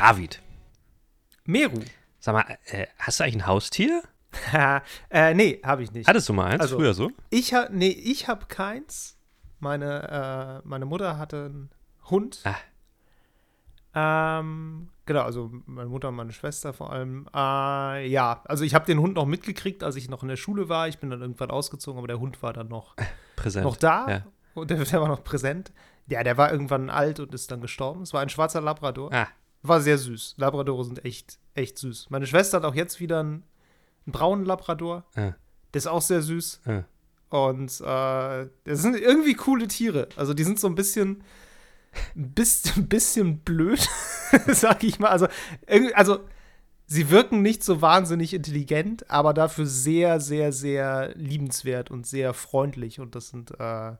David. Meru. Sag mal, äh, hast du eigentlich ein Haustier? äh, nee, habe ich nicht. Hattest du mal eins Also, früher so? Ich ha nee, ich habe keins. Meine, äh, meine Mutter hatte einen Hund. Ah. Ähm, genau, also meine Mutter und meine Schwester vor allem. Äh, ja, also ich habe den Hund noch mitgekriegt, als ich noch in der Schule war. Ich bin dann irgendwann ausgezogen, aber der Hund war dann noch, Präsent. noch da. Ja. Und der, der war noch präsent. Ja, der war irgendwann alt und ist dann gestorben. Es war ein schwarzer Labrador. Ah, War sehr süß. Labradore sind echt, echt süß. Meine Schwester hat auch jetzt wieder einen, einen braunen Labrador. ah, Der ist auch sehr süß. ah. Und äh, das sind irgendwie coole Tiere. Also die sind so ein bisschen, ein bisschen, blöd, sag ich mal. Also, also sie wirken nicht so wahnsinnig intelligent, aber dafür sehr, sehr, sehr liebenswert und sehr freundlich. Und das sind äh,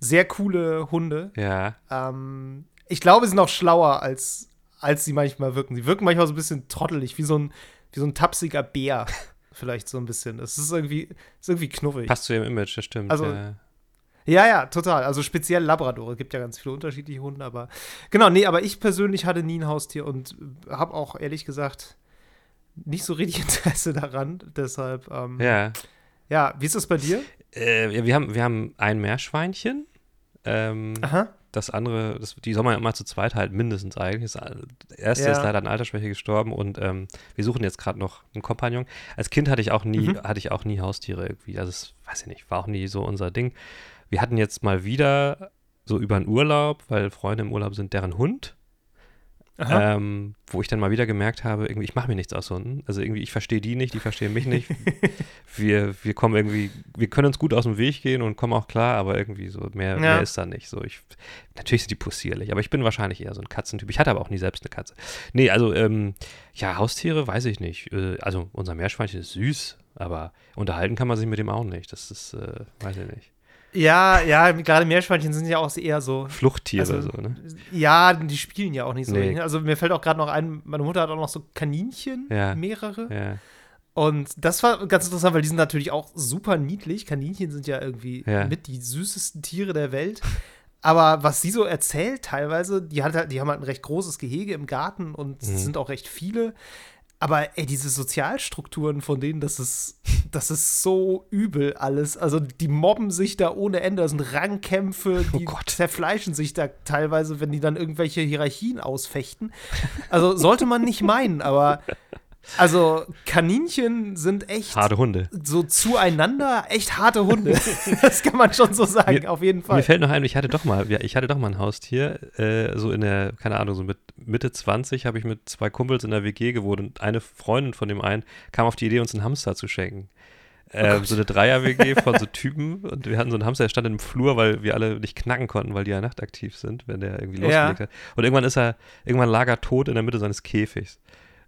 sehr coole Hunde. Ja. Ähm, ich glaube, sie sind auch schlauer, als, als sie manchmal wirken. Sie wirken manchmal so ein bisschen trottelig, wie so ein, wie so ein tapsiger Bär. Vielleicht so ein bisschen. Das ist irgendwie, ist irgendwie knuffig. Passt zu ihrem Image, das stimmt. Also- ja. Ja, ja, total. Also speziell Labradore. Es gibt ja ganz viele unterschiedliche Hunde, aber genau, nee, aber ich persönlich hatte nie ein Haustier und habe auch ehrlich gesagt nicht so richtig Interesse daran. Deshalb, ähm, ja. ja. wie ist das bei dir? Äh, wir, haben, wir haben ein Meerschweinchen. Ähm, Aha. Das andere, das, die soll man immer zu zweit halten, mindestens eigentlich. Das erste Ja. ist leider an Altersschwäche gestorben und ähm, wir suchen jetzt gerade noch einen Kompagnon. Als Kind hatte ich auch nie, Mhm. hatte ich auch nie Haustiere irgendwie. Also das weiß ich nicht, war auch nie so unser Ding. Wir hatten jetzt mal wieder so über einen Urlaub, weil Freunde im Urlaub sind, deren Hund. Ähm, wo ich dann mal wieder gemerkt habe, irgendwie, ich mache mir nichts aus Hunden. Also irgendwie, ich verstehe die nicht, die verstehen mich nicht. wir, wir kommen irgendwie, wir können uns gut aus dem Weg gehen und kommen auch klar, aber irgendwie so mehr, Ja. mehr ist da nicht. So, ich, natürlich sind die possierlich, aber ich bin wahrscheinlich eher so ein Katzentyp. Ich hatte aber auch nie selbst eine Katze. Nee, also, ähm, ja, Haustiere weiß ich nicht. Äh, also, unser Meerschweinchen ist süß, aber unterhalten kann man sich mit dem auch nicht. Das ist, äh, weiß ich nicht. Ja, ja, gerade Meerschweinchen sind ja auch eher so. Fluchttiere, Also, so, ne? Ja, die spielen ja auch nicht so. Nee. Also mir fällt auch gerade noch ein, meine Mutter hat auch noch so Kaninchen, Ja. mehrere. Ja, Und das war ganz interessant, weil die sind natürlich auch super niedlich. Kaninchen sind ja irgendwie Ja. mit die süßesten Tiere der Welt. Aber was sie so erzählt teilweise, die, hat halt, die haben halt ein recht großes Gehege im Garten und Mhm. es sind auch recht viele. Aber ey, diese Sozialstrukturen von denen, das ist, das ist so übel alles. Also die mobben sich da ohne Ende. Das sind Rangkämpfe, Oh die Gott. zerfleischen sich da teilweise, wenn die dann irgendwelche Hierarchien ausfechten. Also sollte man nicht meinen, aber also Kaninchen sind echt harte Hunde. so zueinander echt harte Hunde. das kann man schon so sagen, Mir- auf jeden Mir Fall. fällt noch ein, ich hatte doch mal, ja, ich hatte doch mal ein Haustier, äh, so in der, keine Ahnung, so mit Mitte 20 habe ich mit zwei Kumpels in der WG gewohnt und eine Freundin von dem einen kam auf die Idee, uns einen Hamster zu schenken. Ähm, so eine Dreier-WG von so Typen und wir hatten so einen Hamster, der stand im Flur, weil wir alle nicht knacken konnten, weil die ja nachtaktiv sind, wenn der irgendwie Ja. losgelegt hat. Und irgendwann ist er, irgendwann lag er tot in der Mitte seines Käfigs.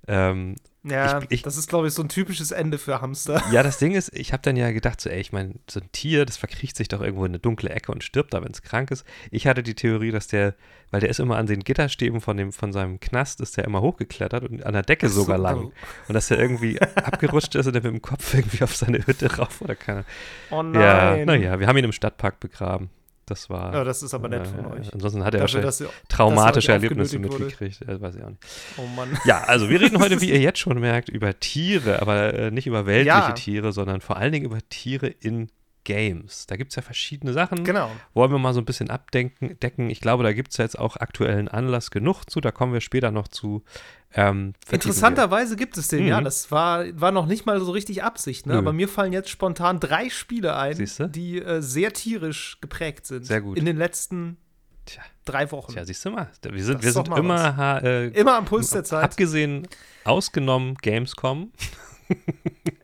Ähm, Ja, ich- ich- das ist, glaube ich, so ein typisches Ende für Hamster. ja, das Ding ist, ich habe dann ja gedacht, so, ey, ich meine, so ein Tier, das verkriecht sich doch irgendwo in eine dunkle Ecke und stirbt da, wenn es krank ist. Ich hatte die Theorie, dass der, weil der ist immer an den Gitterstäben von, dem, von seinem Knast, ist der immer hochgeklettert und an der Decke So, sogar lang. oh. Und dass der irgendwie abgerutscht ist und der mit dem Kopf irgendwie auf seine Hütte rauf oder keine Oh Ja, nein. naja, wir haben ihn im Stadtpark begraben. Das war. Ja, das ist aber nett äh, von euch. Ansonsten hat er Dafür, dass ihr, traumatische dass er Erlebnisse mitgekriegt. Äh, weiß ich auch nicht. oh Mann. Ja, also wir reden heute, wie ihr jetzt schon merkt, über Tiere, aber äh, nicht über weltliche Ja. Tiere, sondern vor allen Dingen über Tiere in Games. Da gibt es ja verschiedene Sachen. Genau. Wollen wir mal so ein bisschen abdenken, decken. Ich glaube, da gibt es jetzt auch aktuellen Anlass genug zu. Da kommen wir später noch zu. Ähm, Interessanterweise gibt es den, Mhm. ja. Das war, war noch nicht mal so richtig Absicht, ne? Nö. Aber mir fallen jetzt spontan drei Spiele ein, Siehste? die äh, sehr tierisch geprägt sind. Sehr gut. In den letzten Tja. drei Wochen. Tja, siehst du mal. Wir sind, Das wir sind immer ha- äh, Immer am Puls der Zeit. Abgesehen, ausgenommen Gamescom,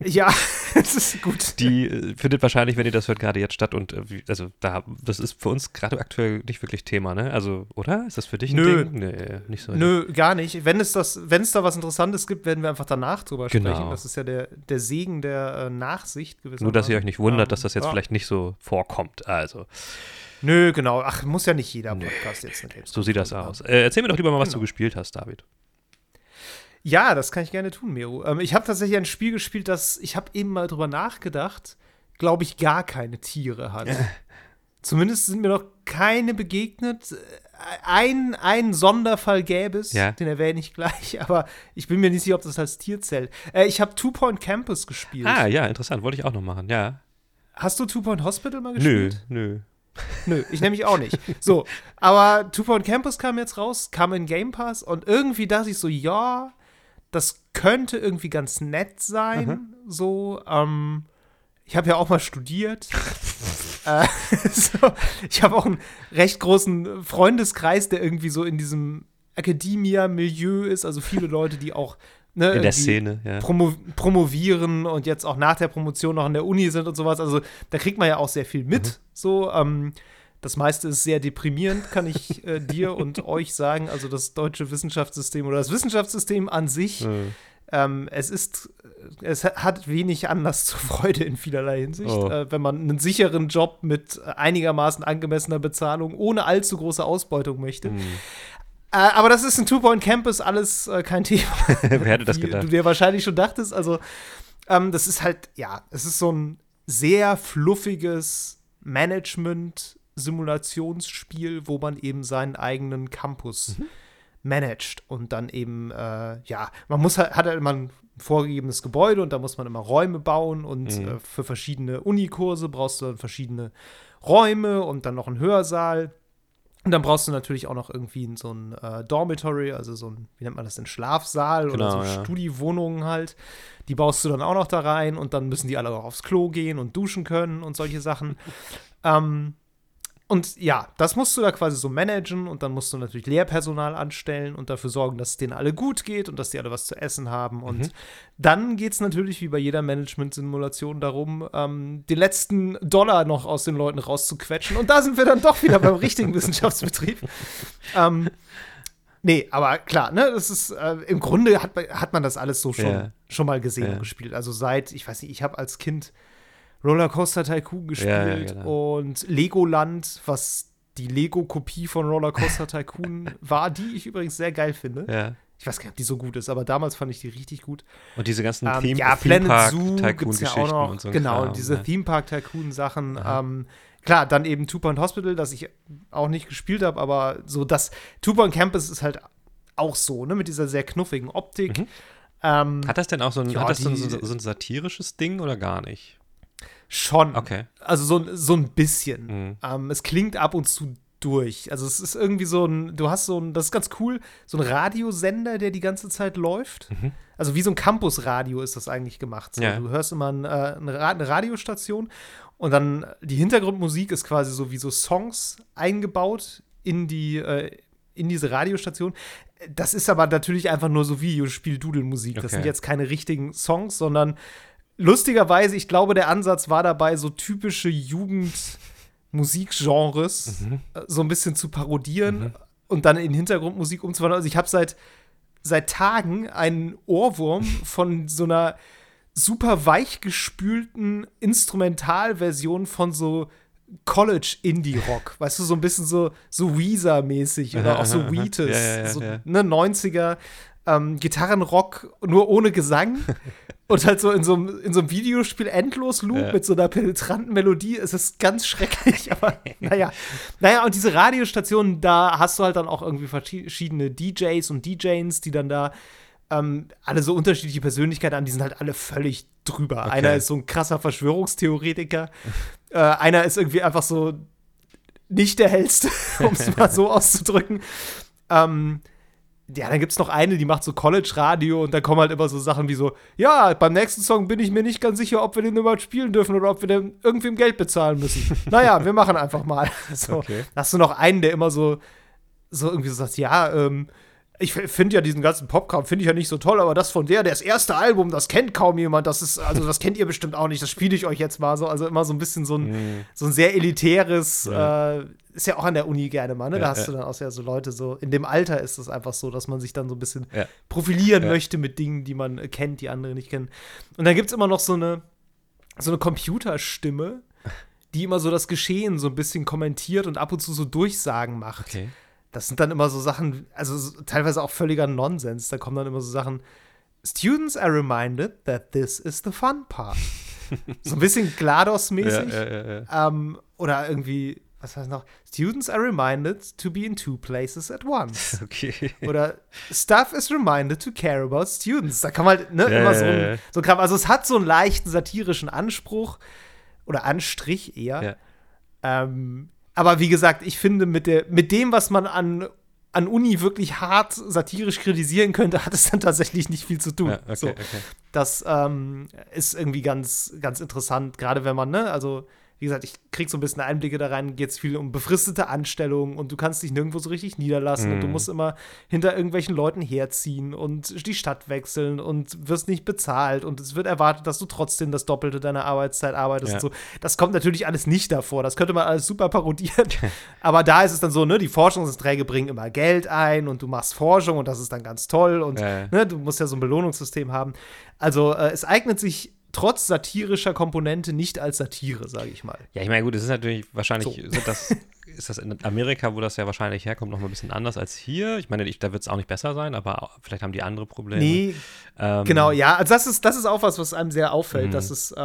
Ja, das ist gut. die äh, findet wahrscheinlich, wenn ihr das hört, gerade jetzt statt und äh, wie- also da, das ist für uns gerade aktuell nicht wirklich Thema, ne? Also, oder? Ist das für dich ein Nö. Ding? Nee, nicht so. Nö, gar nicht. Wenn es, das, wenn es da was Interessantes gibt, werden wir einfach danach drüber Genau. sprechen. Das ist ja der, der Segen der äh, Nachsicht gewissermaßen. Nur, dass ihr euch nicht wundert, Ähm, dass das jetzt ja. vielleicht nicht so vorkommt. Also, Nö, genau. Ach, muss ja nicht jeder Nö. Podcast jetzt eine Gamescom so sieht das aus. Äh, erzähl mir doch lieber mal, was Genau. du gespielt hast, David. Ja, das kann ich gerne tun, Meru. Ähm, ich habe tatsächlich ein Spiel gespielt, das ich habe eben mal drüber nachgedacht, glaube ich, gar keine Tiere hat. Zumindest sind mir noch keine begegnet. Ein, ein Sonderfall gäbe es, Ja. den erwähne ich gleich, aber ich bin mir nicht sicher, ob das als Tier zählt. Äh, ich habe Two Point Campus gespielt. Ah, ja, interessant. Wollte ich auch noch machen, ja. Hast du Two Point Hospital mal Nö, gespielt? nö. Nö, ich nämlich auch nicht. So, aber Two Point Campus kam jetzt raus, kam in Game Pass und irgendwie dachte ich so, ja, das könnte irgendwie ganz nett sein. So, ähm, ich habe ja auch mal studiert. äh, so, ich habe auch einen recht großen Freundeskreis, der irgendwie so in diesem Academia-Milieu ist, also viele Leute, die auch ne, In der Szene, ja. promo promovieren und jetzt auch nach der Promotion noch in der Uni sind und sowas. Also da kriegt man ja auch sehr viel mit. So, ähm, das meiste ist sehr deprimierend, kann ich äh, dir und euch sagen. Also das deutsche Wissenschaftssystem oder das Wissenschaftssystem an sich, Äh, ähm, es ist, es hat wenig Anlass zur Freude in vielerlei Hinsicht. Oh. Äh, wenn man einen sicheren Job mit einigermaßen angemessener Bezahlung ohne allzu große Ausbeutung möchte. hm. Äh, aber das ist in Two Point Campus alles äh, kein Thema Wer hätte das wie gedacht? du dir wahrscheinlich schon dachtest. Also, ähm, das ist halt, ja, es ist so ein sehr fluffiges Management-Simulationsspiel, wo man eben seinen eigenen Campus Mhm. managt und dann eben, äh, ja, man muss halt, hat halt immer ein vorgegebenes Gebäude und da muss man immer Räume bauen und Mhm. äh, für verschiedene Unikurse brauchst du dann verschiedene Räume und dann noch einen Hörsaal. Und dann brauchst du natürlich auch noch irgendwie so ein äh, Dormitory, also so ein, wie nennt man das denn, Schlafsaal Genau, oder so ja. Studiwohnungen halt. Die baust du dann auch noch da rein und dann müssen die alle auch aufs Klo gehen und duschen können und solche Sachen. ähm, und ja, das musst du da quasi so managen und dann musst du natürlich Lehrpersonal anstellen und dafür sorgen, dass es denen alle gut geht und dass die alle was zu essen haben. Und Mhm. dann geht es natürlich wie bei jeder Management-Simulation darum, ähm, den letzten Dollar noch aus den Leuten rauszuquetschen. Und da sind wir dann doch wieder beim richtigen Wissenschaftsbetrieb. Ähm, nee, aber klar, ne, das ist, äh, im Grunde hat, man- hat man das alles so schon, Ja. schon mal gesehen Ja. und gespielt. Also seit, ich weiß nicht, ich habe als Kind Rollercoaster Tycoon gespielt Ja, ja, genau. und Legoland, was die Lego-Kopie von Rollercoaster Tycoon war, die ich übrigens sehr geil finde. Ja. Ich weiß gar nicht, ob die so gut ist, aber damals fand ich die richtig gut. Und diese ganzen Ähm, Theme, ja, Theme Planet Park Zoo gibt's ja auch noch. und so. genau, Kram, diese ja. Theme Park Tycoon Sachen. Ähm, klar, dann eben Two Point Hospital, das ich auch nicht gespielt habe, aber so das Two Point Campus ist halt auch so, ne, mit dieser sehr knuffigen Optik. Mhm. Ähm, Hat das denn auch so ein, Ja, hat das so, ein, die- so, so ein satirisches Ding oder gar nicht? Schon. Okay. Also so, so ein bisschen. Mhm. Ähm, es klingt ab und zu durch. Also es ist irgendwie so ein, du hast so ein, das ist ganz cool, so ein Radiosender, der die ganze Zeit läuft. Mhm. Also wie so ein Campusradio ist das eigentlich gemacht. So, Ja. Du hörst immer ein, äh, eine, Ra eine Radiostation und dann die Hintergrundmusik ist quasi so wie so Songs eingebaut in die, äh, in diese Radiostation. Das ist aber natürlich einfach nur so Videospiel-Dudelmusik. Das Okay. sind jetzt keine richtigen Songs, sondern lustigerweise, ich glaube, der Ansatz war dabei, so typische Jugendmusikgenres Mhm. äh, so ein bisschen zu parodieren und dann in Hintergrundmusik umzuwandeln. Also ich habe seit, seit Tagen einen Ohrwurm von so einer super weichgespülten Instrumentalversion von so College-Indie-Rock. weißt du, so ein bisschen so, so Weezer-mäßig oder auch so. Wheatus. Ja, ja, so. Ne, 90er ähm, Gitarrenrock, nur ohne Gesang. und halt so in so einem, in so einem Videospiel endlos Loop Ja. mit so einer penetranten Melodie. Es ist ganz schrecklich, aber naja. Naja, und diese Radiostationen, da hast du halt dann auch irgendwie verschiedene DJs und DJs, die dann da ähm, alle so unterschiedliche Persönlichkeiten haben, die sind halt alle völlig drüber. Okay. Einer ist so ein krasser Verschwörungstheoretiker, äh, einer ist irgendwie einfach so nicht der hellste, um es mal so auszudrücken. Ähm, ja, dann gibt es noch eine, die macht so College-Radio und da kommen halt immer so Sachen wie so, ja, beim nächsten Song bin ich mir nicht ganz sicher, ob wir den überhaupt spielen dürfen oder ob wir dem irgendwem Geld bezahlen müssen. naja, wir machen einfach mal. So, Okay. hast du noch einen, der immer so, so irgendwie so sagt, ja, ähm, ich finde ja diesen ganzen Popcorn finde ich ja nicht so toll, aber das von der, das erste Album, das kennt kaum jemand, das ist, also das kennt ihr bestimmt auch nicht, das spiele ich euch jetzt mal so, also immer so ein bisschen so ein, Mhm. so ein sehr elitäres, Ja. äh, ist ja auch an der Uni gerne mal, ne? Da Ja, hast du dann auch ja so Leute so, in dem Alter ist es einfach so, dass man sich dann so ein bisschen Ja. profilieren möchte mit Dingen, die man äh, kennt, die andere nicht kennen. Und dann gibt es immer noch so eine, so eine Computerstimme, die immer so das Geschehen so ein bisschen kommentiert und ab und zu so Durchsagen macht. Okay. Das sind dann immer so Sachen, also so, teilweise auch völliger Nonsens. Da kommen dann immer so Sachen. Students are reminded that this is the fun part. so ein bisschen GLaDOS-mäßig. Ähm, oder irgendwie, was heißt noch? Students are reminded to be in two places at once. Okay. Oder Staff is reminded to care about students. Da kann man halt ne, Ja, immer so, ein, so Kram. Also es hat so einen leichten satirischen Anspruch oder Anstrich eher. Ja. Ähm, aber wie gesagt, ich finde, mit, der, mit dem, was man an, an Uni wirklich hart satirisch kritisieren könnte, hat es dann tatsächlich nicht viel zu tun. Ja, okay, so. okay. Das ähm, ist irgendwie ganz, ganz interessant, gerade wenn man, ne, also wie gesagt, ich krieg so ein bisschen Einblicke da rein, geht es viel um befristete Anstellungen und du kannst dich nirgendwo so richtig niederlassen und du Mhm. musst immer hinter irgendwelchen Leuten herziehen und die Stadt wechseln und wirst nicht bezahlt und es wird erwartet, dass du trotzdem das Doppelte deiner Arbeitszeit arbeitest Ja. und so. Das kommt natürlich alles nicht davor. Das könnte man alles super parodieren. Aber da ist es dann so, ne, die Forschungsanträge bringen immer Geld ein und du machst Forschung und das ist dann ganz toll und ja. ne, du musst ja so ein Belohnungssystem haben. Also äh, es eignet sich trotz satirischer Komponente nicht als Satire, sage ich mal. Ja, ich meine, gut, es ist natürlich wahrscheinlich, So. das, ist das in Amerika, wo das ja wahrscheinlich herkommt, noch mal ein bisschen anders als hier. Ich meine, ich, da wird es auch nicht besser sein, aber vielleicht haben die andere Probleme. Nee, Ähm, genau, ja. Also das ist, das ist auch was, was einem sehr auffällt, Mhm. dass es, äh,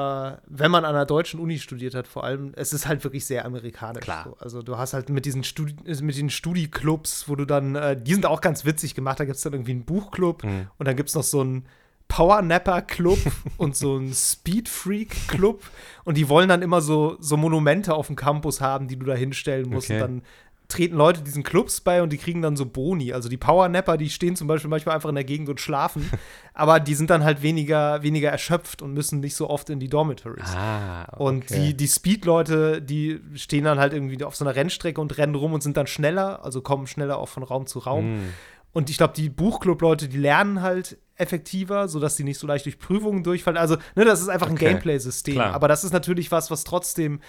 wenn man an einer deutschen Uni studiert hat, vor allem, es ist halt wirklich sehr amerikanisch. Klar. So. Also du hast halt mit diesen Studi mit den Studi-Clubs, wo du dann, äh, die sind auch ganz witzig gemacht, da gibt es dann irgendwie einen Buchclub Mhm. und dann gibt es noch so einen Power-Napper-Club und so einen Speed-Freak-Club und die wollen dann immer so, so Monumente auf dem Campus haben, die du da hinstellen musst Okay. und dann treten Leute diesen Clubs bei und die kriegen dann so Boni. Also die Powernapper, die stehen zum Beispiel manchmal einfach in der Gegend und schlafen, aber die sind dann halt weniger, weniger erschöpft und müssen nicht so oft in die Dormitories. Ah, Und okay. die, die Speed-Leute, die stehen dann halt irgendwie auf so einer Rennstrecke und rennen rum und sind dann schneller, also kommen schneller auch von Raum zu Raum. Hm. Und ich glaube, die Buchclub-Leute, die lernen halt effektiver, sodass sie nicht so leicht durch Prüfungen durchfallen. Also, ne, das ist einfach ein Okay. Gameplay-System. Klar. Aber das ist natürlich was, was trotzdem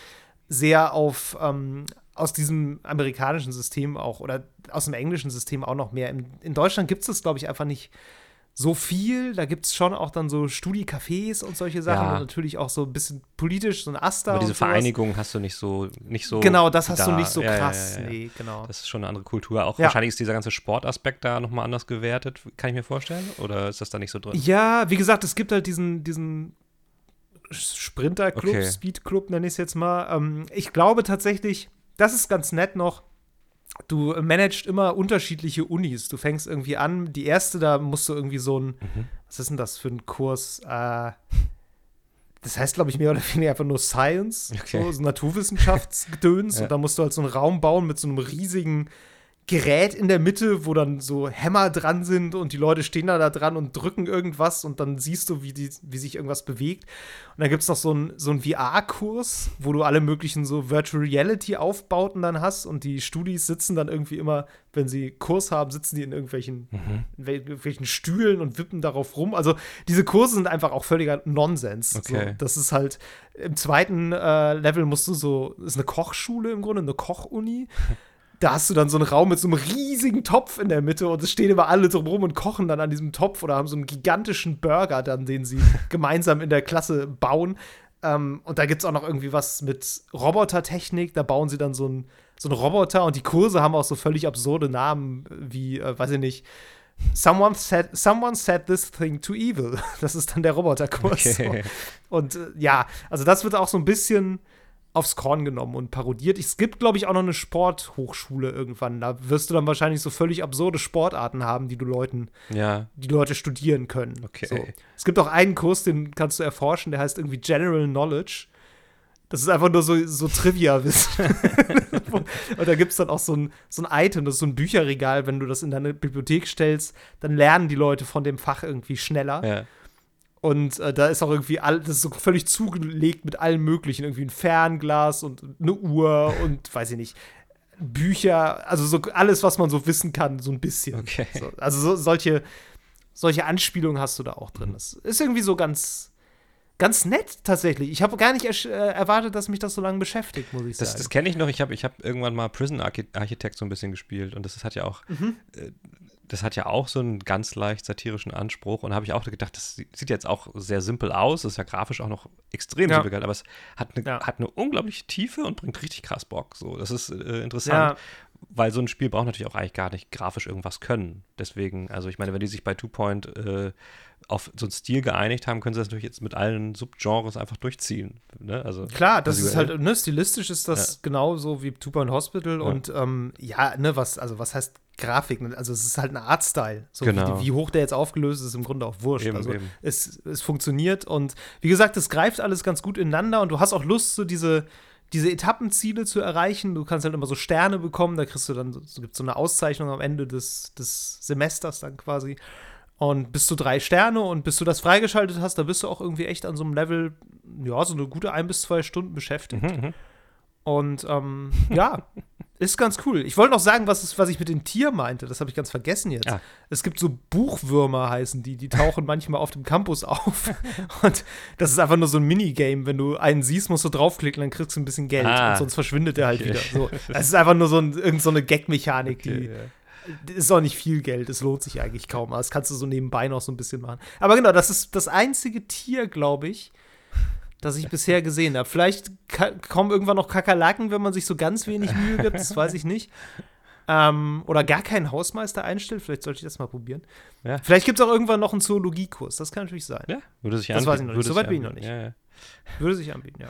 sehr auf ähm, aus diesem amerikanischen System auch oder aus dem englischen System auch noch mehr. In, in Deutschland gibt es das, glaube ich, einfach nicht so viel. Da gibt es schon auch dann so Studi-Cafés und solche Sachen Ja. und natürlich auch so ein bisschen politisch, so ein Asta. Aber diese. Vereinigung hast du nicht so, nicht so. Genau, das hast du da. nicht so krass. ja, ja. Nee, genau. Das ist schon eine andere Kultur. Auch wahrscheinlich ist dieser ganze Sportaspekt da nochmal anders gewertet, kann ich mir vorstellen. Oder ist das da nicht so drin? Ja, wie gesagt, es gibt halt diesen, diesen Sprinter-Club, Okay. Speed-Club nenne ich es jetzt mal. Ähm, ich glaube tatsächlich, das ist ganz nett noch. Du managst immer unterschiedliche Unis. Du fängst irgendwie an, die erste, da musst du irgendwie so ein, Mhm. was ist denn das für ein Kurs? Äh, das heißt, glaube ich, mehr oder weniger einfach nur Science, Okay. so, so Naturwissenschaftsgedöns. Ja. Und da musst du halt so einen Raum bauen mit so einem riesigen Gerät in der Mitte, wo dann so Hämmer dran sind und die Leute stehen da, da dran und drücken irgendwas und dann siehst du, wie, die, wie sich irgendwas bewegt. Und dann gibt es noch so einen so VR-Kurs, wo du alle möglichen so Virtual Reality-Aufbauten dann hast und die Studis sitzen dann irgendwie immer, wenn sie Kurs haben, sitzen die in irgendwelchen, Mhm. in wel- irgendwelchen Stühlen und wippen darauf rum. Also diese Kurse sind einfach auch völliger Nonsens. Okay. So, das ist halt, im zweiten äh, Level musst du so, ist eine Kochschule im Grunde, eine Kochuni. Da hast du dann so einen Raum mit so einem riesigen Topf in der Mitte und es stehen immer alle drum rum und kochen dann an diesem Topf oder haben so einen gigantischen Burger dann, den sie gemeinsam in der Klasse bauen. Ähm, und da gibt es auch noch irgendwie was mit Robotertechnik. Da bauen sie dann so einen so einen Roboter und die Kurse haben auch so völlig absurde Namen wie, äh, weiß ich nicht, Someone said, someone said this thing to evil. Das ist dann der Roboterkurs. Okay. Und äh, ja, also das wird auch so ein bisschen aufs Korn genommen und parodiert. Es gibt, glaube ich, auch noch eine Sporthochschule irgendwann. Da wirst du dann wahrscheinlich so völlig absurde Sportarten haben, die du Leuten, Ja, die Leute studieren können. Okay. So. Es gibt auch einen Kurs, den kannst du erforschen, der heißt irgendwie General Knowledge. Das ist einfach nur so, so Trivia-Wissen. und da gibt es dann auch so ein, so ein Item, das ist so ein Bücherregal. Wenn du das in deine Bibliothek stellst, dann lernen die Leute von dem Fach irgendwie schneller. ja. Und äh, da ist auch irgendwie all, das ist so völlig zugelegt mit allem Möglichen. Irgendwie ein Fernglas und eine Uhr und weiß ich nicht, Bücher, also so alles, was man so wissen kann, so ein bisschen. Okay. So, also so, solche, solche Anspielungen hast du da auch drin. Das ist irgendwie so ganz, ganz nett tatsächlich. Ich habe gar nicht äh, erwartet, dass mich das so lange beschäftigt, muss ich Das, sagen. das kenne ich noch. Ich habe ich hab irgendwann mal Prison Archi Architect so ein bisschen gespielt und das ist- hat ja auch, Mhm. äh, das hat ja auch so einen ganz leicht satirischen Anspruch und habe ich auch gedacht, das sieht jetzt auch sehr simpel aus, das ist ja grafisch auch noch extrem Ja. simpel aber es hat eine, Ja. hat eine unglaubliche Tiefe und bringt richtig krass Bock. So, das ist äh, interessant. Weil so ein Spiel braucht natürlich auch eigentlich gar nicht grafisch irgendwas können. Deswegen, also ich meine, wenn die sich bei Two Point äh, auf so einen Stil geeinigt haben, können sie das natürlich jetzt mit allen Subgenres einfach durchziehen. Ne? Also, Klar, das ist halt, ne, stilistisch ist das ja. genauso wie Two Point Hospital ja. und ähm, ja, ne, was, also was heißt Grafik? Also es ist halt ein Artstyle. So genau. wie, wie, hoch der jetzt aufgelöst ist, ist im Grunde auch wurscht. Eben, also eben. Es, es funktioniert und wie gesagt, es greift alles ganz gut ineinander und du hast auch Lust, so diese diese Etappenziele zu erreichen. Du kannst halt immer so Sterne bekommen, da kriegst du dann, so gibt so eine Auszeichnung am Ende des, des Semesters dann quasi. Und bis zu drei Sterne und bis du das freigeschaltet hast, da bist du auch irgendwie echt an so einem Level, ja, so eine gute ein bis zwei Stunden beschäftigt. Mhm, mhm. und ähm, ja, ist ganz cool. Ich wollte noch sagen, was, ist, was ich mit den Tieren meinte. Das habe ich ganz vergessen jetzt. Ah. Es gibt so Buchwürmer, heißen die. Die tauchen manchmal auf dem Campus auf. Und das ist einfach nur so ein Minigame. Wenn du einen siehst, musst du draufklicken, dann kriegst du ein bisschen Geld. Ah. Und sonst verschwindet der halt wieder. So. Es ist einfach nur so ein, irgend so eine Gag-Mechanik, die. Okay, ja ist auch nicht viel Geld, es lohnt sich eigentlich kaum. Aber das kannst du so nebenbei noch so ein bisschen machen. Aber genau, das ist das einzige Tier, glaube ich, das ich bisher gesehen habe. Vielleicht kommen irgendwann noch Kakerlaken, wenn man sich so ganz wenig Mühe gibt, das weiß ich nicht. Ähm, oder gar keinen Hausmeister einstellt, vielleicht sollte ich das mal probieren. Ja. Vielleicht gibt es auch irgendwann noch einen Zoologiekurs, das kann natürlich sein. Ja, würde sich das anbieten. weiß ich noch nicht, soweit bin ich noch nicht. Ja, ja. Würde sich anbieten, ja.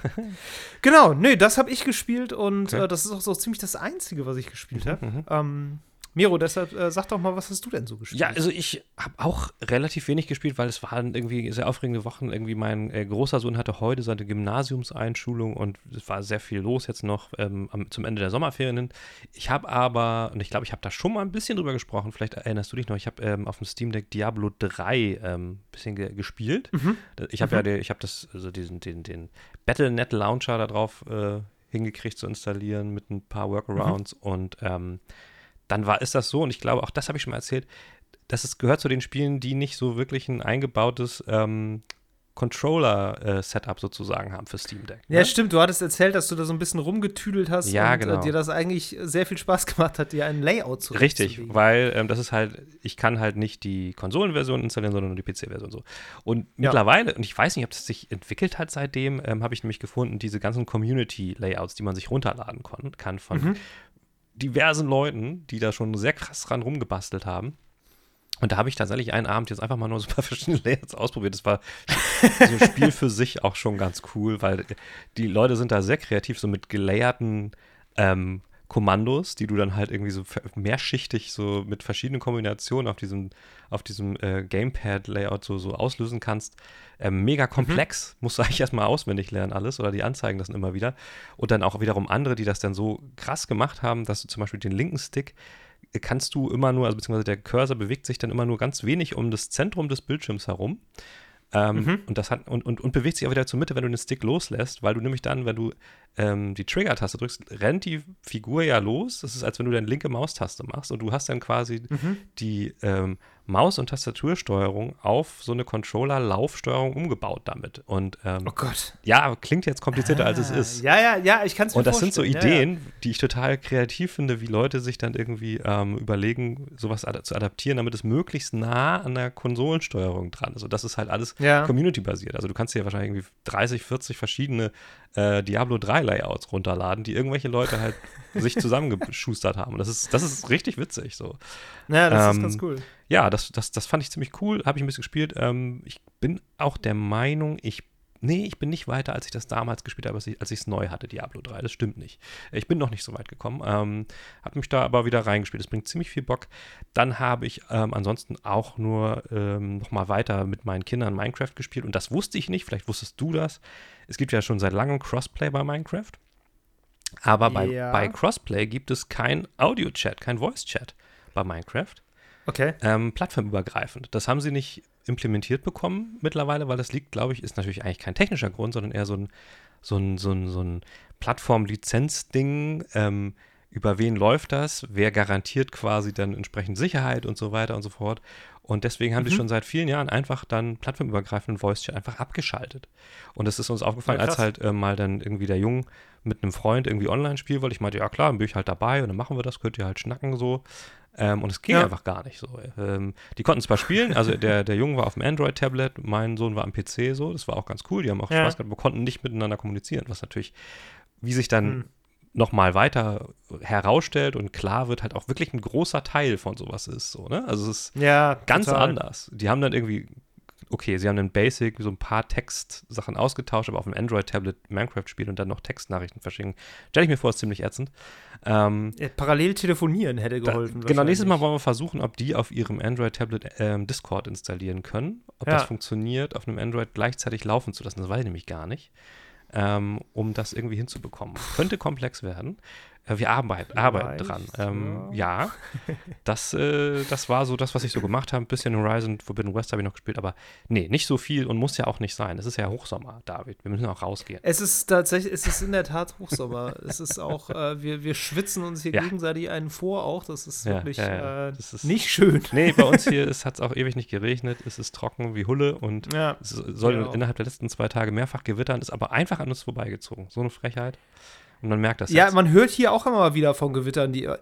genau, nee, das habe ich gespielt und Okay. äh, das ist auch so ziemlich das Einzige, was ich gespielt habe. Mhm. Ähm, Miro, deshalb äh, sag doch mal, was hast du denn so gespielt? Ja, also ich habe auch relativ wenig gespielt, weil es waren irgendwie sehr aufregende Wochen. Irgendwie mein äh, großer Sohn hatte heute seine Gymnasiumseinschulung und es war sehr viel los jetzt noch ähm, am, zum Ende der Sommerferien hin. Ich habe aber, und ich glaube, ich habe da schon mal ein bisschen drüber gesprochen, vielleicht erinnerst du dich noch, ich habe ähm, auf dem Steam Deck Diablo 3 ein ähm, bisschen ge gespielt. Mhm. Ich habe ja, die, ich habe das, also diesen, den, den Battlenet Launcher da drauf äh, hingekriegt zu installieren mit ein paar Workarounds und ähm, dann war ist das so, und ich glaube, auch das habe ich schon mal erzählt, dass es gehört zu den Spielen, die nicht so wirklich ein eingebautes ähm, Controller-Setup sozusagen haben für Steam Deck. Ja, ne? stimmt. Du hattest erzählt, dass du da so ein bisschen rumgetüdelt hast Ja, und genau. äh, dir das eigentlich sehr viel Spaß gemacht hat, dir ein Layout zu Richtig, weil ähm, das ist halt, ich kann halt nicht die Konsolenversion installieren, sondern nur die PC-Version so. Und Ja. mittlerweile, und ich weiß nicht, ob das sich entwickelt hat seitdem, ähm, habe ich nämlich gefunden, diese ganzen Community-Layouts, die man sich runterladen kann von Mhm. Diversen Leuten, die da schon sehr krass dran rumgebastelt haben. Und da habe ich tatsächlich einen Abend jetzt einfach mal nur so ein paar verschiedene Layouts ausprobiert. Das war so ein Spiel für sich auch schon ganz cool, weil die Leute sind da sehr kreativ, so mit gelayerten ähm, Kommandos, die du dann halt irgendwie so mehrschichtig so mit verschiedenen Kombinationen auf diesem, auf diesem äh, Gamepad-Layout so, so auslösen kannst. Ähm, mega komplex, musst du eigentlich erstmal auswendig lernen alles oder die anzeigen das dann immer wieder. Und dann auch wiederum andere, die das dann so krass gemacht haben, dass du zum Beispiel den linken Stick äh, kannst du immer nur, also beziehungsweise der Cursor bewegt sich dann immer nur ganz wenig um das Zentrum des Bildschirms herum. Ähm, Mhm. und, das hat, und, und, und bewegt sich auch wieder zur Mitte, wenn du den Stick loslässt, weil du nämlich dann, wenn du ähm, die Trigger-Taste drückst, rennt die Figur ja los. Das ist, als wenn du deine linke Maustaste machst und du hast dann quasi Mhm. die ähm, Maus- und Tastatursteuerung auf so eine Controller-Laufsteuerung umgebaut damit. Und ähm, Oh Gott. ja, klingt jetzt komplizierter, als es Ah, ist. Ja, ja, ja, ich kann es mir Und das sind so vorstellen. Ja, Ideen, die ich total kreativ finde, wie Leute sich dann irgendwie ähm, überlegen, sowas ad zu adaptieren, damit es möglichst nah an der Konsolensteuerung dran ist. Und das ist halt alles Ja. community-basiert. Also du kannst dir wahrscheinlich irgendwie 30, 40 verschiedene äh, Diablo 3 Layouts runterladen, die irgendwelche Leute halt sich zusammengeschustert haben. Und das ist, das ist richtig witzig so. Ja, das ist Ähm, ganz cool. Ja, das, das, das fand ich ziemlich cool, habe ich ein bisschen gespielt. Ähm, ich bin auch der Meinung, ich Nee, ich bin nicht weiter, als ich das damals gespielt habe, als ich es neu hatte, Diablo 3. Das stimmt nicht. Ich bin noch nicht so weit gekommen. Ähm, habe mich da aber wieder reingespielt. Das bringt ziemlich viel Bock. Dann habe ich ähm, ansonsten auch nur ähm, noch mal weiter mit meinen Kindern Minecraft gespielt. Und das wusste ich nicht. Vielleicht wusstest du das. Es gibt ja schon seit langem Crossplay bei Minecraft. Aber bei, Ja. bei Crossplay gibt es kein Audio-Chat, kein Voice-Chat bei Minecraft Okay. ähm, plattformübergreifend. Das haben sie nicht implementiert bekommen mittlerweile, weil das liegt, glaube ich, ist natürlich eigentlich kein technischer Grund, sondern eher so ein, so ein, so ein, so ein Plattform-Lizenz-Ding. Ähm, über wen läuft das? Wer garantiert quasi dann entsprechend Sicherheit und so weiter und so fort? Und deswegen haben Mhm. die schon seit vielen Jahren einfach dann plattformübergreifenden Voice-Chat einfach abgeschaltet. Und das ist uns aufgefallen, Ja, als halt äh, mal dann irgendwie der Junge mit einem Freund irgendwie online spielen wollte. Ich meinte, ja klar, dann bin ich halt dabei und dann machen wir das, könnt ihr halt schnacken so. Ähm, und es ging Ja. einfach gar nicht so. Ähm, die konnten zwar spielen, also der, der Junge war auf dem Android-Tablet, mein Sohn war am PC so, das war auch ganz cool, die haben auch Ja. Spaß gehabt, aber konnten nicht miteinander kommunizieren, was natürlich, wie sich dann Hm. Nochmal weiter herausstellt und klar wird, halt auch wirklich ein großer Teil von sowas ist. So, ne? Also es ist Ja, ganz total. anders. Die haben dann irgendwie, okay, sie haben dann Basic so ein paar Textsachen ausgetauscht, aber auf dem Android-Tablet Minecraft spielen und dann noch Textnachrichten verschicken. Stelle ich mir vor, ist ziemlich ätzend. Ähm, Ja, Parallel telefonieren hätte da, geholfen. genau, nächstes Mal wollen wir versuchen, ob die auf ihrem Android-Tablet ähm, Discord installieren können. Ob Ja. das funktioniert, auf einem Android gleichzeitig laufen zu lassen. Das weiß ich nämlich gar nicht. Ähm, um das irgendwie hinzubekommen. Könnte komplex werden. Wir arbeit, arbeiten dran. Ähm, ja, das, äh, das war so das, was ich so gemacht habe. Ein bisschen Horizon Forbidden West habe ich noch gespielt, aber nee, nicht so viel und muss ja auch nicht sein. Es ist ja Hochsommer, David. Wir müssen auch rausgehen. Es ist tatsächlich, es ist in der Tat Hochsommer. es ist auch, äh, wir, wir schwitzen uns hier Ja. gegenseitig einen vor auch. Das ist Ja, wirklich ja, ja. Äh, Das ist- nicht schön. Nee, bei uns hier hat es auch ewig nicht geregnet. Es ist trocken wie Hulle und Ja. Es soll Genau. innerhalb der letzten zwei Tage mehrfach gewittern, ist aber einfach an uns vorbeigezogen. So eine Frechheit. Und man merkt das Ja, jetzt. man hört hier auch immer mal wieder von Gewittern, die äh,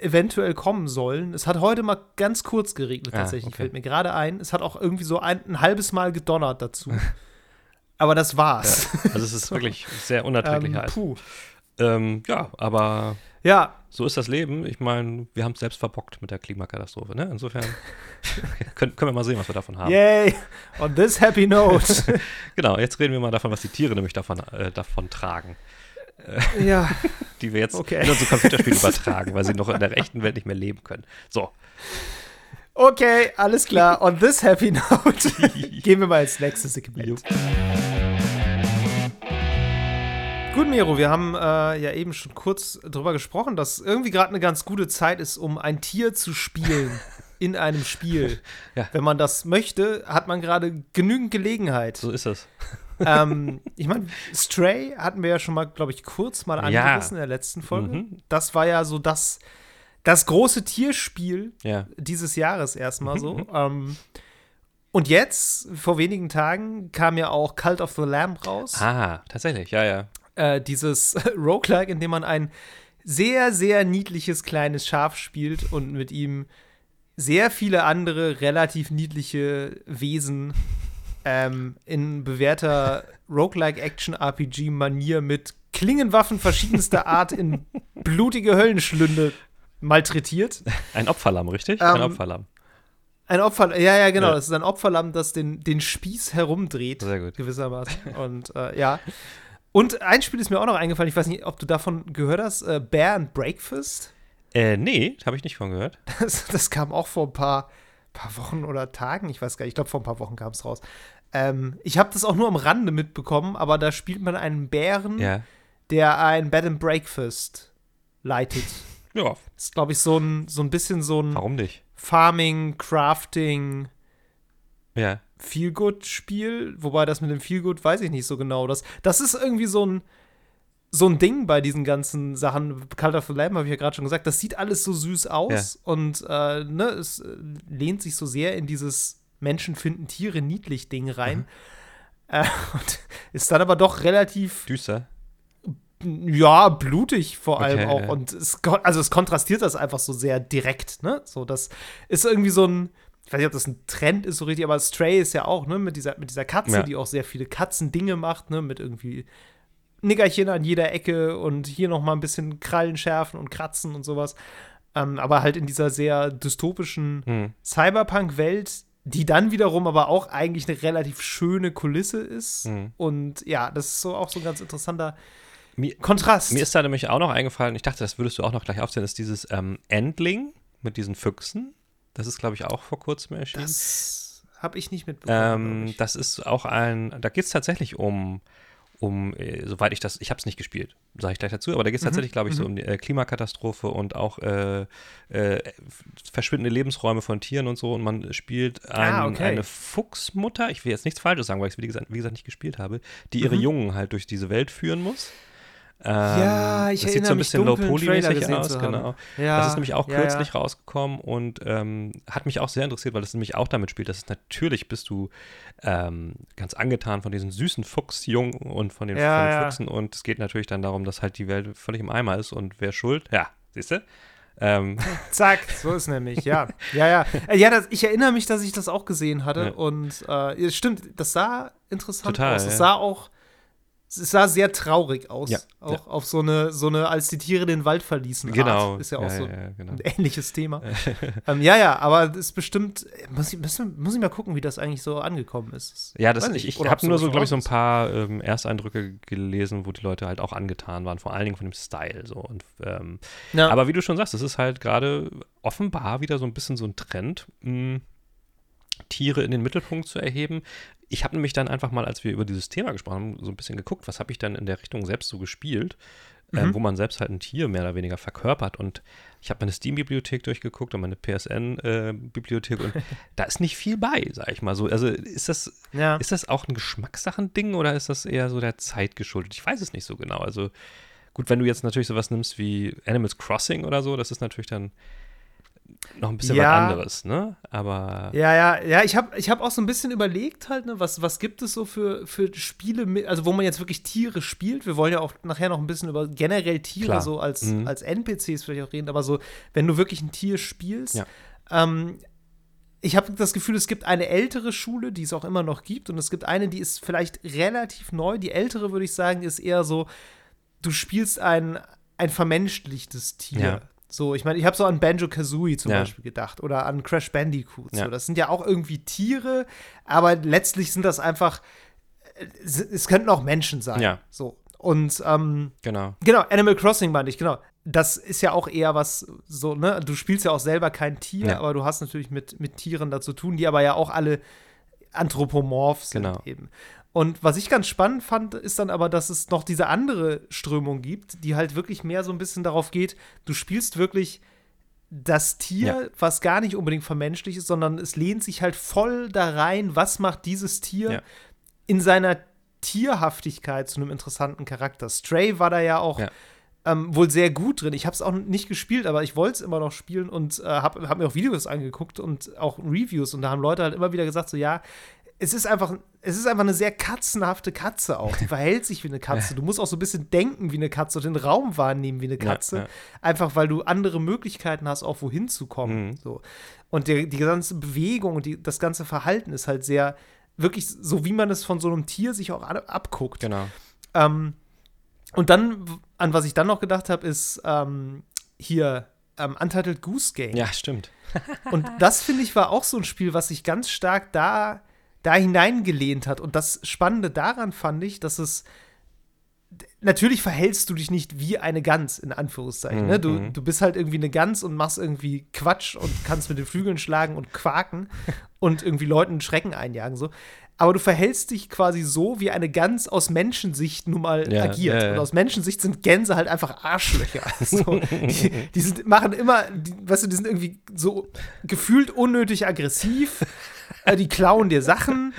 eventuell kommen sollen. Es hat heute mal ganz kurz geregnet, Ah, tatsächlich. okay. Fällt mir gerade ein. Es hat auch irgendwie so ein, ein halbes Mal gedonnert dazu. Aber das war's. Also es ist wirklich sehr unerträglich ähm, heiß. puh. Ähm, ja, aber Ja, so ist das Leben. Ich meine, wir haben es selbst verbockt mit der Klimakatastrophe. Ne? Insofern können, können wir mal sehen, was wir davon haben. yay. On this happy note. Genau, jetzt reden wir mal davon, was die Tiere nämlich davon, äh, davon tragen. Ja. Die wir jetzt Okay. in unsere Computerspiele übertragen, weil sie noch in der echten Welt nicht mehr leben können. So, Okay, alles klar. On this happy note gehen wir mal ins nächste Segment. Gut, Miro, wir haben äh, ja eben schon kurz drüber gesprochen, dass irgendwie gerade eine ganz gute Zeit ist, um ein Tier zu spielen in einem Spiel. Ja. Wenn man das möchte, hat man gerade genügend Gelegenheit. so ist es. Ähm, ich meine, Stray hatten wir ja schon mal, glaube ich, kurz mal Ja. angerissen in der letzten Folge. Mhm. Das war ja so das, das große Tierspiel Ja. dieses Jahres erstmal so. Mhm. Ähm, und jetzt, vor wenigen Tagen, kam ja auch Cult of the Lamb raus. Ah, tatsächlich, ja, ja. Äh, dieses Roguelike, in dem man ein sehr, sehr niedliches kleines Schaf spielt und mit ihm sehr viele andere relativ niedliche Wesen ähm, in bewährter Roguelike-Action-RPG-Manier mit Klingenwaffen verschiedenster Art in blutige Höllenschlünde malträtiert. Ein Opferlamm, richtig? ein Ähm, Opferlamm. Ein Opfer, ja, ja, genau. Ja. Das ist ein Opferlamm, das den, den Spieß herumdreht. Sehr gut. Gewissermaßen. Und äh, ja. Und ein Spiel ist mir auch noch eingefallen, ich weiß nicht, ob du davon gehört hast, äh, Bear and Breakfast. Äh, nee, habe ich nicht von gehört. Das, das kam auch vor ein paar, paar Wochen oder Tagen, ich weiß gar nicht, ich glaube vor ein paar Wochen kam es raus. Ähm, ich habe das auch nur am Rande mitbekommen, aber da spielt man einen Bären, Ja. der ein Bed and Breakfast leitet. Ja, Das ist, glaube ich, so ein, so ein bisschen so ein warum nicht? Farming, Crafting, Ja. Feelgood-Spiel, wobei das mit dem Feelgood weiß ich nicht so genau. Das, das ist irgendwie so ein, so ein Ding bei diesen ganzen Sachen. The Lamb habe ich ja gerade schon gesagt, das sieht alles so süß aus und äh, ne, es äh, lehnt sich so sehr in dieses Menschen finden Tiere niedlich Ding rein. Äh, und ist dann aber doch relativ, Düster. ja, blutig vor allem Okay, auch. ja. Und es, also es kontrastiert das einfach so sehr direkt, ne? So, das ist irgendwie so ein, ich weiß nicht, ob das ein Trend ist so richtig, aber Stray ist ja auch, ne, mit dieser, mit dieser Katze, Ja. die auch sehr viele Katzendinge macht, ne, mit irgendwie Nickerchen an jeder Ecke und hier noch mal ein bisschen Krallen schärfen und kratzen und sowas. Ähm, aber halt in dieser sehr dystopischen Hm. Cyberpunk-Welt, die dann wiederum aber auch eigentlich eine relativ schöne Kulisse ist. Mhm. Und ja, das ist so auch so ein ganz interessanter Mir, Kontrast. mir ist da nämlich auch noch eingefallen, ich dachte, das würdest du auch noch gleich aufzählen, ist dieses ähm, Endling mit diesen Füchsen. Das ist, glaube ich, auch vor kurzem erschienen. Das habe ich nicht mitbekommen. Ähm, das ist auch ein, da geht es tatsächlich um, um äh, soweit ich das, ich habe es nicht gespielt, sage ich gleich dazu, aber da Mhm, geht es tatsächlich, glaube ich, so um die äh, Klimakatastrophe und auch äh, äh, verschwindende Lebensräume von Tieren und so und man spielt ein, Ah, okay. eine Fuchsmutter, ich will jetzt nichts Falsches sagen, weil ich es wie gesagt, wie gesagt nicht gespielt habe, die ihre Mhm. Jungen halt durch diese Welt führen muss. Ähm, Ja, ich das sieht erinnere so ein bisschen low-poly-mäßig gesehen aus, genau. ja, Das ist nämlich auch ja, kürzlich ja. rausgekommen und ähm, hat mich auch sehr interessiert, weil das nämlich auch damit spielt, dass es natürlich bist du ähm, ganz angetan von diesen süßen Fuchsjungen und von den, Ja, von den ja. Füchsen und es geht natürlich dann darum, dass halt die Welt völlig im Eimer ist und wer schuld? Ja, siehst du? Ähm, Zack, so ist nämlich, ja. Ja, ja. Äh, Ja, das, ich erinnere mich, dass ich das auch gesehen hatte. Ja. Und äh, ja, stimmt, das sah interessant Total, aus. Das ja. sah auch es sah sehr traurig aus. Ja, auch ja. auf so eine, so eine, als die Tiere den Wald verließen. Genau. Art. Ist ja auch Ja, so genau. ein ähnliches Thema. ähm, ja, ja, aber das ist bestimmt, muss ich, muss, ich mal gucken, wie das eigentlich so angekommen ist. Ja, das, ich, nicht, ich habe nur so glaube ich, so ein paar ähm, Ersteindrücke gelesen, wo die Leute halt auch angetan waren, vor allen Dingen von dem Style. So. Und, ähm. Aber wie du schon sagst, es ist halt gerade offenbar wieder so ein bisschen so ein Trend, mh, Tiere in den Mittelpunkt zu erheben. Ich habe nämlich dann einfach mal, als wir über dieses Thema gesprochen haben, so ein bisschen geguckt, was habe ich dann in der Richtung selbst so gespielt, äh, Mhm. wo man selbst halt ein Tier mehr oder weniger verkörpert. Und ich habe meine Steam-Bibliothek durchgeguckt und meine PSN-Bibliothek und da ist nicht viel bei, sag ich mal so. Also ist das, ja. ist das auch ein Geschmackssachen-Ding oder ist das eher so der Zeit geschuldet? Ich weiß es nicht so genau. Also gut, wenn du jetzt natürlich sowas nimmst wie Animals Crossing oder so, das ist natürlich dann noch ein bisschen Ja. was anderes, ne? Aber Ja, ja, ja, ich habe ich hab auch so ein bisschen überlegt halt, ne, was, was gibt es so für, für Spiele, mit, also wo man jetzt wirklich Tiere spielt. Wir wollen ja auch nachher noch ein bisschen über generell Tiere Klar. so als, Mhm. als NPCs vielleicht auch reden, aber so, wenn du wirklich ein Tier spielst, Ja. ähm, ich habe das Gefühl, es gibt eine ältere Schule, die es auch immer noch gibt, und es gibt eine, die ist vielleicht relativ neu. Die ältere, würde ich sagen, ist eher so, du spielst ein, ein vermenschlichtes Tier. Ja. So, ich meine, ich habe so an Banjo Kazooie zum Ja. Beispiel gedacht oder an Crash Bandicoot. Ja. So, das sind ja auch irgendwie Tiere, aber letztlich sind das einfach, äh, es, könnten auch Menschen sein. Ja. So. Und ähm, genau. Genau, Animal Crossing meinte ich, genau. Das ist ja auch eher was so, ne? Du spielst ja auch selber kein Tier, Ja. aber du hast natürlich mit, mit Tieren da zu tun, die aber ja auch alle anthropomorph sind Genau. eben. Und was ich ganz spannend fand, ist dann aber, dass es noch diese andere Strömung gibt, die halt wirklich mehr so ein bisschen darauf geht, du spielst wirklich das Tier, Ja. was gar nicht unbedingt vermenschlicht ist, sondern es lehnt sich halt voll da rein, was macht dieses Tier Ja. in seiner Tierhaftigkeit zu einem interessanten Charakter. Stray war da ja auch Ja. ähm, wohl sehr gut drin. Ich habe es auch nicht gespielt, aber ich wollte es immer noch spielen und äh, habe hab mir auch Videos angeguckt und auch Reviews und da haben Leute halt immer wieder gesagt so ja, es ist einfach es ist einfach eine sehr katzenhafte Katze auch. Die verhält sich wie eine Katze. Du musst auch so ein bisschen denken wie eine Katze und den Raum wahrnehmen wie eine Ja, Katze, ja. einfach weil du andere Möglichkeiten hast, auch wohin zu kommen. Mhm. So. Und der, die ganze Bewegung und die, das ganze Verhalten ist halt sehr wirklich so, wie man es von so einem Tier sich auch abguckt. Genau. Ähm, und dann, an was ich dann noch gedacht habe, ist ähm, hier ähm, Untitled Goose Game. Ja, stimmt. Und das, finde ich, war auch so ein Spiel, was sich ganz stark da, da hineingelehnt hat. Und das Spannende daran fand ich, dass es natürlich verhältst du dich nicht wie eine Gans, in Anführungszeichen. Ne? Du, Mhm. du bist halt irgendwie eine Gans und machst irgendwie Quatsch und kannst mit den Flügeln schlagen und quaken und irgendwie Leuten Schrecken einjagen. So. Aber du verhältst dich quasi so, wie eine Gans aus Menschensicht nun mal Ja, agiert. ja, ja. Und aus Menschensicht sind Gänse halt einfach Arschlöcher. So, die, die sind, machen immer, die, weißt du, die sind irgendwie so gefühlt unnötig aggressiv. Äh, die klauen dir Sachen.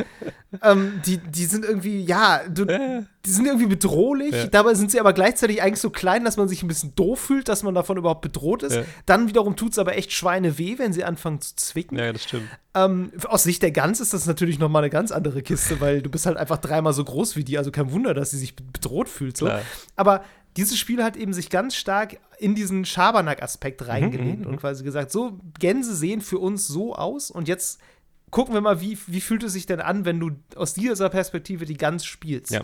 Ähm, die, die sind irgendwie, ja, du, die sind irgendwie bedrohlich. Ja. Dabei sind sie aber gleichzeitig eigentlich so klein, dass man sich ein bisschen doof fühlt, dass man davon überhaupt bedroht ist. Ja. Dann wiederum tut es aber echt Schweine weh, wenn sie anfangen zu zwicken. Ja, das stimmt. Ähm, aus Sicht der Gans ist das natürlich noch mal eine ganz andere Kiste, weil du bist halt einfach dreimal so groß wie die. Also kein Wunder, dass sie sich bedroht fühlt. So. Klar. Aber dieses Spiel hat eben sich ganz stark in diesen Schabernack-Aspekt reingelehnt mhm, und quasi gesagt, so, Gänse sehen für uns so aus und jetzt gucken wir mal, wie, wie fühlt es sich denn an, wenn du aus dieser Perspektive die Gans spielst. Ja.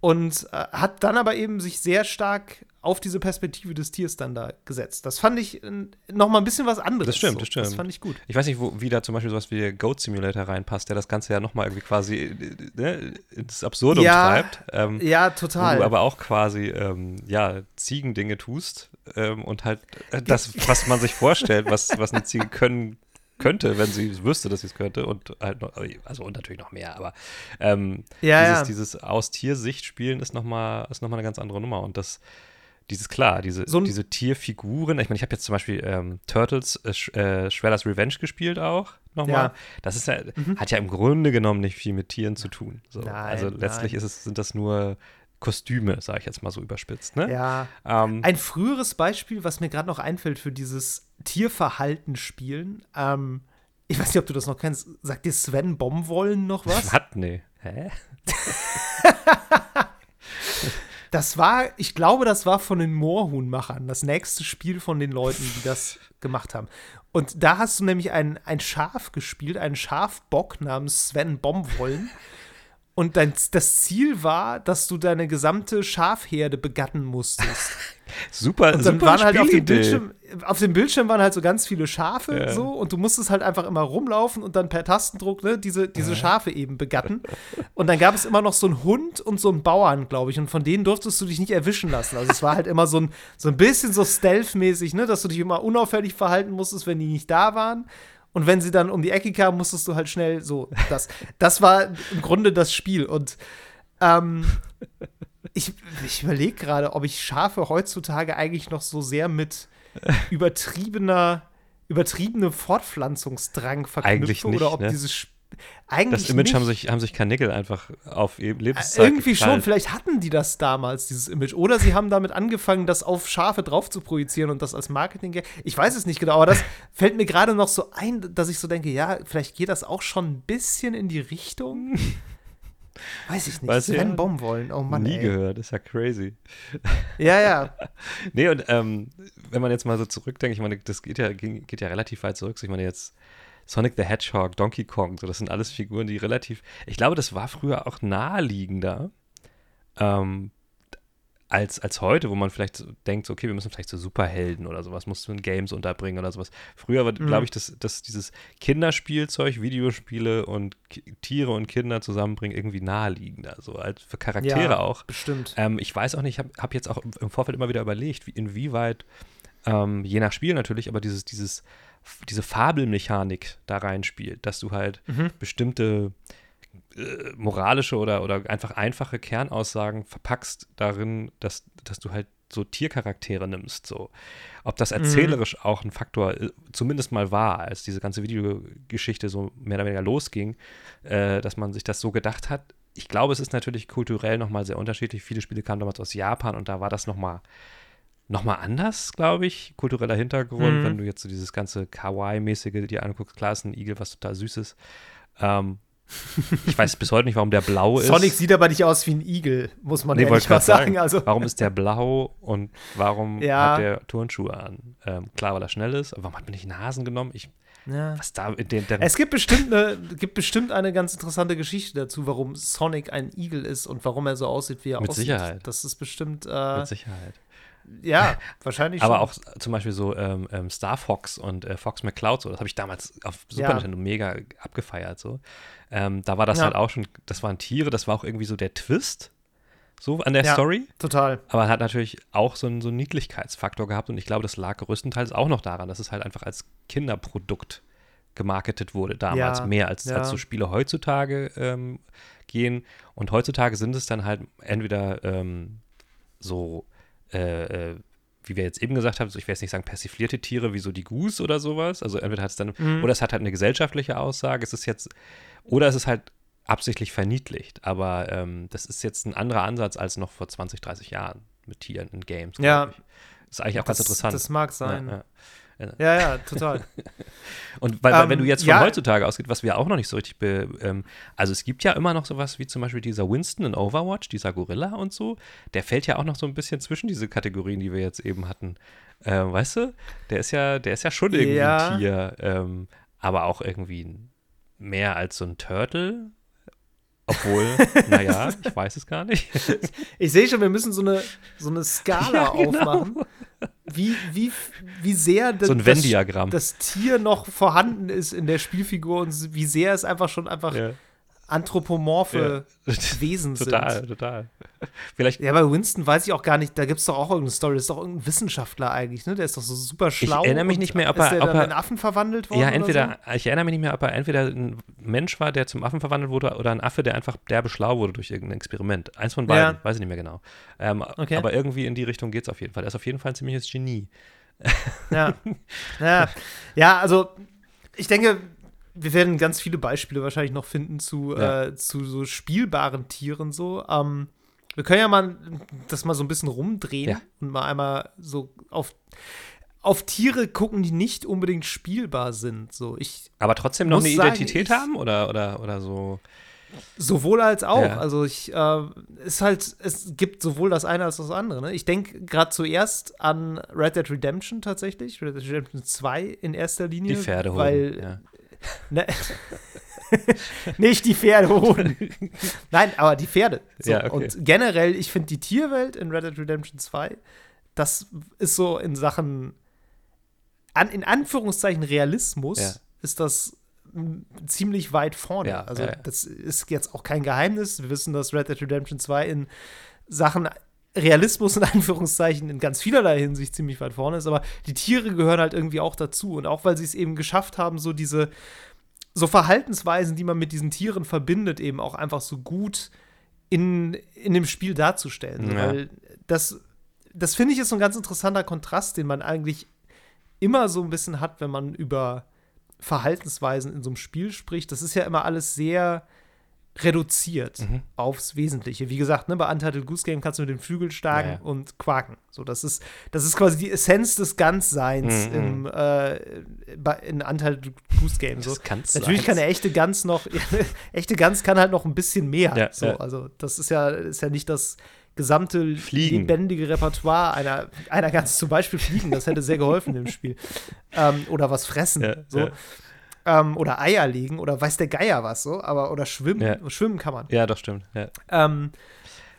Und äh, hat dann aber eben sich sehr stark auf diese Perspektive des Tiers dann da gesetzt. Das fand ich äh, noch mal ein bisschen was anderes. Das stimmt, so. das stimmt. Das fand ich gut. Ich weiß nicht, wo, wie da zum Beispiel sowas wie der Goat Simulator reinpasst, der das Ganze ja nochmal irgendwie quasi äh, ne, ins Absurdum Ja, treibt. Ähm, Ja, Wo total. du aber auch quasi, ähm, ja, Ziegendinge tust ähm, und halt äh, das, was man sich vorstellt, was, was eine Ziege können könnte, wenn sie wüsste, dass sie es könnte und halt noch, also und natürlich noch mehr, aber ähm, Ja, dieses, ja. dieses aus Tiersicht spielen ist nochmal ist noch mal eine ganz andere Nummer und das dieses klar, diese, So diese Tierfiguren, ich meine, ich habe jetzt zum Beispiel ähm, Turtles, äh, Sh- äh, Shredder's Revenge gespielt auch nochmal. Ja. Mhm. Das ist ja, hat ja im Grunde genommen nicht viel mit Tieren zu tun. So. Nein, also letztlich nein. ist es, sind das nur Kostüme, sage ich jetzt mal so überspitzt. Ne? Ja. Ähm, Ein früheres Beispiel, was mir gerade noch einfällt für dieses Tierverhalten spielen, ähm, ich weiß nicht, ob du das noch kennst, sagt dir Sven Bomwollen noch was? Hat, nee. Hä? Das war, ich glaube, das war von den Moorhuhnmachern, das nächste Spiel von den Leuten, die das gemacht haben. Und da hast du nämlich ein, ein Schaf gespielt, einen Schafbock namens Sven Bomwollen. Und dein, das Ziel war, dass du deine gesamte Schafherde begatten musstest. super, Und dann super waren halt auf dem. Bildschirm, auf dem Bildschirm waren halt so ganz viele Schafe Ja. so und du musstest halt einfach immer rumlaufen und dann per Tastendruck ne, diese, diese Schafe eben begatten. Und dann gab es immer noch so einen Hund und so einen Bauern, glaube ich. Und von denen durftest du dich nicht erwischen lassen. Also es war halt immer so ein, so ein bisschen so stealth-mäßig, ne, dass du dich immer unauffällig verhalten musstest, wenn die nicht da waren. Und wenn sie dann um die Ecke kamen, musstest du halt schnell so. Das, das war im Grunde das Spiel. Und ähm, ich, ich überlege gerade, ob ich Schafe heutzutage eigentlich noch so sehr mit übertriebener, übertriebenem Fortpflanzungsdrang verknüpfe nicht, oder ob ne? dieses Sp eigentlich Das Image nicht. haben sich, haben sich Karnickel einfach auf ihr Lebenszeit irgendwie schon, gekrallt. vielleicht hatten die das damals, dieses Image. Oder sie haben damit angefangen, das auf Schafe drauf zu projizieren und das als Marketing. Ich weiß es nicht genau, aber das fällt mir gerade noch so ein, dass ich so denke, ja, vielleicht geht das auch schon ein bisschen in die Richtung. Weiß ich nicht. Weiß Sven ja Baumwollen, oh Mann. Nie ey. gehört, ist ja crazy. Ja, ja. Nee, und ähm, wenn man jetzt mal so zurückdenkt, ich meine, das geht ja, ging, geht ja relativ weit zurück. Ich meine, jetzt Sonic the Hedgehog, Donkey Kong, so, das sind alles Figuren, die relativ. Ich glaube, das war früher auch naheliegender ähm, als, als heute, wo man vielleicht denkt, okay, wir müssen vielleicht so Superhelden oder sowas, musst du in Games unterbringen oder sowas. Früher war, Mhm. glaube ich, dass, dass dieses Kinderspielzeug, Videospiele und Ki Tiere und Kinder zusammenbringen irgendwie naheliegender, so als für Charaktere ja, auch. Bestimmt. Ähm, ich weiß auch nicht, ich habe hab jetzt auch im- im Vorfeld immer wieder überlegt, wie, inwieweit, ähm, je nach Spiel natürlich, aber dieses, dieses, diese Fabelmechanik da reinspielt, dass du halt Mhm. bestimmte äh, moralische oder, oder einfach einfache Kernaussagen verpackst darin, dass, dass du halt so Tiercharaktere nimmst. So. Ob das erzählerisch auch ein Faktor äh, zumindest mal war, als diese ganze Videogeschichte so mehr oder weniger losging, äh, dass man sich das so gedacht hat. Ich glaube, es ist natürlich kulturell nochmal sehr unterschiedlich. Viele Spiele kamen damals aus Japan und da war das nochmal noch mal anders, glaube ich, kultureller Hintergrund, Mhm. wenn du jetzt so dieses ganze Kawaii-mäßige dir anguckst. Klar ist ein Igel, was total süß ist. Ähm, ich weiß bis heute nicht, warum der blau ist. Sonic sieht aber nicht aus wie ein Igel, muss man Nee, ehrlich mal sagen. sagen. Also, Warum ist der blau und warum Ja. hat der Turnschuhe an? Ähm, klar, weil er schnell ist, aber warum hat man nicht einen Hasen genommen? Ich, ja. was da in den, Es gibt bestimmt, eine, gibt bestimmt eine ganz interessante Geschichte dazu, warum Sonic ein Igel ist und warum er so aussieht, wie er Mit aussieht. Sicherheit. Das ist bestimmt, äh, mit Sicherheit. Ja, wahrscheinlich Aber schon. auch zum Beispiel so ähm, ähm, Star Fox und äh, Fox McCloud, so, das habe ich damals auf Super Ja. Nintendo mega abgefeiert. So. Ähm, da war das Ja. halt auch schon, das waren Tiere, das war auch irgendwie so der Twist so an der Ja. Story. Total. Aber hat natürlich auch so einen, so einen Niedlichkeitsfaktor gehabt und ich glaube, das lag größtenteils auch noch daran, dass es halt einfach als Kinderprodukt gemarketet wurde damals, Ja, mehr als, ja. als so Spiele heutzutage ähm, gehen. Und heutzutage sind es dann halt entweder ähm, so, äh, äh, wie wir jetzt eben gesagt haben, so ich will jetzt nicht sagen persiflierte Tiere wie so die Goose oder sowas. Also entweder hat es dann, Mhm. oder es hat halt eine gesellschaftliche Aussage, es ist jetzt, oder es ist halt absichtlich verniedlicht. Aber ähm, das ist jetzt ein anderer Ansatz als noch vor 20, 30 Jahren mit Tieren in Games. Ja. ich. Ist eigentlich auch ganz das, interessant. Das mag sein. Ja, Ja, ja. ja, total. Und weil, Ähm, wenn du jetzt von ja. heutzutage ausgeht, was wir auch noch nicht so richtig, be, ähm, also es gibt ja immer noch sowas wie zum Beispiel dieser Winston in Overwatch, dieser Gorilla und so, der fällt ja auch noch so ein bisschen zwischen diese Kategorien, die wir jetzt eben hatten. Ähm, weißt du, der ist ja, der ist ja schon irgendwie Ja. ein Tier, ähm, aber auch irgendwie mehr als so ein Turtle. Obwohl, naja, ich weiß es gar nicht. Ich sehe schon, wir müssen so eine, so eine Skala Ja, genau. aufmachen, wie, wie, wie sehr das, So das, das Tier noch vorhanden ist in der Spielfigur und wie sehr es einfach schon einfach Ja. Anthropomorphe Ja. Wesen Total, sind. total. Vielleicht Ja, bei Winston weiß ich auch gar nicht, da gibt es doch auch irgendeine Story, das ist doch irgendein Wissenschaftler eigentlich, ne? Der ist doch so super schlau. erinnere mich nicht mehr, ob ist er- der ob er- in Affen verwandelt worden Ja, entweder, ich erinnere mich nicht mehr, ob er entweder ein Mensch war, der zum Affen verwandelt wurde, oder ein Affe, der einfach derbe schlau wurde durch irgendein Experiment. Eins von beiden, Ja. weiß ich nicht mehr genau. Ähm, Okay. Aber irgendwie in die Richtung geht es auf jeden Fall. Er ist auf jeden Fall ein ziemliches Genie. so. Ja. ja. Ja, also ich denke, wir werden ganz viele Beispiele wahrscheinlich noch finden zu, Ja. äh, zu so spielbaren Tieren so. Ähm, wir können ja mal das mal so ein bisschen rumdrehen Ja. und mal einmal so auf, auf Tiere gucken, die nicht unbedingt spielbar sind. So, ich Aber trotzdem noch eine sagen, Identität haben oder, oder, oder so. Sowohl als auch. Ja. Also ich äh, ist halt, es gibt sowohl das eine als das andere. Ne? Ich denke gerade zuerst an Red Dead Redemption tatsächlich, Red Dead Redemption 2 in erster Linie. Die Pferde holen. Weil, ja. Ne, Nicht die Pferdehoden. Nein, aber die Pferde. So. Ja, okay. Und generell, ich finde die Tierwelt in Red Dead Redemption 2, das ist so in Sachen, an, in Anführungszeichen Realismus, Ja. ist das mm, ziemlich weit vorne. Ja, also das ist jetzt auch kein Geheimnis. Wir wissen, dass Red Dead Redemption 2 in Sachen Realismus in Anführungszeichen in ganz vielerlei Hinsicht ziemlich weit vorne ist, aber die Tiere gehören halt irgendwie auch dazu. Und auch weil sie es eben geschafft haben, so diese so Verhaltensweisen, die man mit diesen Tieren verbindet, eben auch einfach so gut in, in dem Spiel darzustellen. Ja. Weil das, das finde ich ist so ein ganz interessanter Kontrast, den man eigentlich immer so ein bisschen hat, wenn man über Verhaltensweisen in so einem Spiel spricht. Das ist ja immer alles sehr reduziert Mhm. aufs Wesentliche. Wie gesagt, ne, bei Untitled Goose Game kannst du mit den Flügeln schlagen Ja, und quaken. So, das ist, das ist quasi die Essenz des Ganzseins Mhm, im, äh, bei- in Untitled Goose Game. So. Natürlich kann eine echte Gans noch, echte Gans kann halt noch ein bisschen mehr. Ja, so, ja. Also, das ist ja, ist ja nicht das gesamte Fliegen. lebendige Repertoire einer, einer Gans. Zum Beispiel Fliegen, das hätte sehr geholfen im Spiel. Ähm, oder was fressen. So. Ähm, oder Eier legen oder weiß der Geier was so, aber oder schwimmen. Ja. Schwimmen kann man. Ja, doch, stimmt. Ja. Ähm,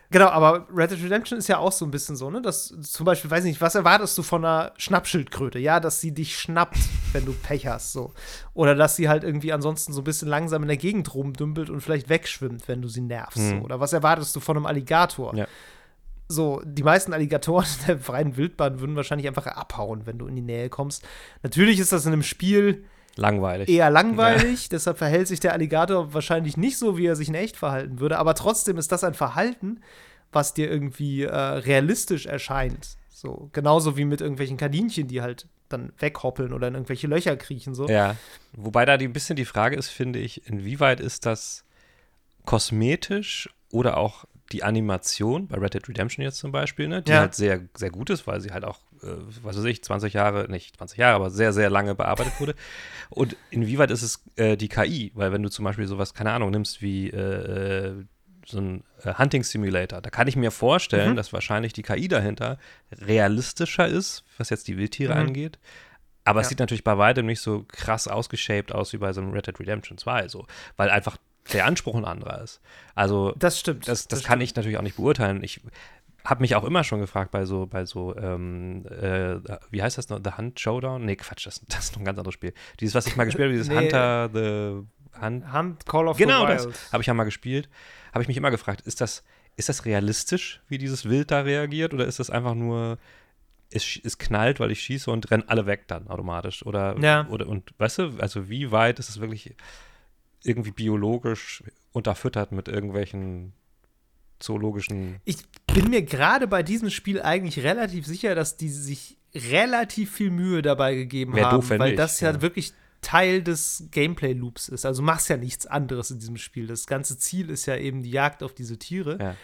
genau, aber Red Dead Redemption ist ja auch so ein bisschen so, ne? Dass zum Beispiel, weiß ich nicht, was erwartest du von einer Schnappschildkröte? Ja, dass sie dich schnappt, wenn du Pech hast, so. Oder dass sie halt irgendwie ansonsten so ein bisschen langsam in der Gegend rumdümpelt und vielleicht wegschwimmt, wenn du sie nervst. Mhm. So. Oder was erwartest du von einem Alligator? Ja. So, die meisten Alligatoren in der freien Wildbahn würden wahrscheinlich einfach abhauen, wenn du in die Nähe kommst. Natürlich ist das in einem Spiel Langweilig. eher langweilig, deshalb verhält sich der Alligator wahrscheinlich nicht so, wie er sich in echt verhalten würde, aber trotzdem ist das ein Verhalten, was dir irgendwie äh, realistisch erscheint. So, genauso wie mit irgendwelchen Kaninchen, die halt dann weghoppeln oder in irgendwelche Löcher kriechen. So. Ja, wobei da die, ein bisschen die Frage ist, finde ich, inwieweit ist das kosmetisch oder auch die Animation, bei Red Dead Redemption jetzt zum Beispiel, ne, die Ja. halt sehr, sehr gut ist, weil sie halt auch, was weiß ich, 20 Jahre, nicht 20 Jahre, aber sehr, sehr lange bearbeitet wurde. Und inwieweit ist es äh, die KI? Weil wenn du zum Beispiel sowas, keine Ahnung, nimmst wie äh, äh, so ein äh, Hunting Simulator, da kann ich mir vorstellen, Mhm. dass wahrscheinlich die KI dahinter realistischer ist, was jetzt die Wildtiere Mhm. angeht. Aber es Ja. sieht natürlich bei weitem nicht so krass ausgeshaped aus wie bei so einem Red Dead Redemption 2, so, weil einfach der Anspruch ein anderer ist. Also Das stimmt. das, das kann ich natürlich auch nicht beurteilen. Ich habe mich auch immer schon gefragt bei so, bei so, ähm, äh, wie heißt das noch? The Hunt Showdown? Nee, Quatsch, das, das ist noch ein ganz anderes Spiel. Dieses, was ich mal gespielt habe, dieses Nee. Hunter, The Hunt. Hunt Call of Genau the das Wild. habe ich ja mal gespielt. Habe ich mich immer gefragt, ist das, ist das realistisch, wie dieses Wild da reagiert? Oder ist das einfach nur, es, es knallt, weil ich schieße und rennen alle weg dann automatisch? Oder, Ja. oder und weißt du, also wie weit ist es wirklich irgendwie biologisch unterfüttert mit irgendwelchen zoologischen. Ich bin mir gerade bei diesem Spiel eigentlich relativ sicher, dass die sich relativ viel Mühe dabei gegeben Wär haben, doof, weil nicht, das ja, ja. wirklich Teil des Gameplay-Loops ist. Also du machst ja nichts anderes in diesem Spiel. Das ganze Ziel ist ja eben die Jagd auf diese Tiere. Ja.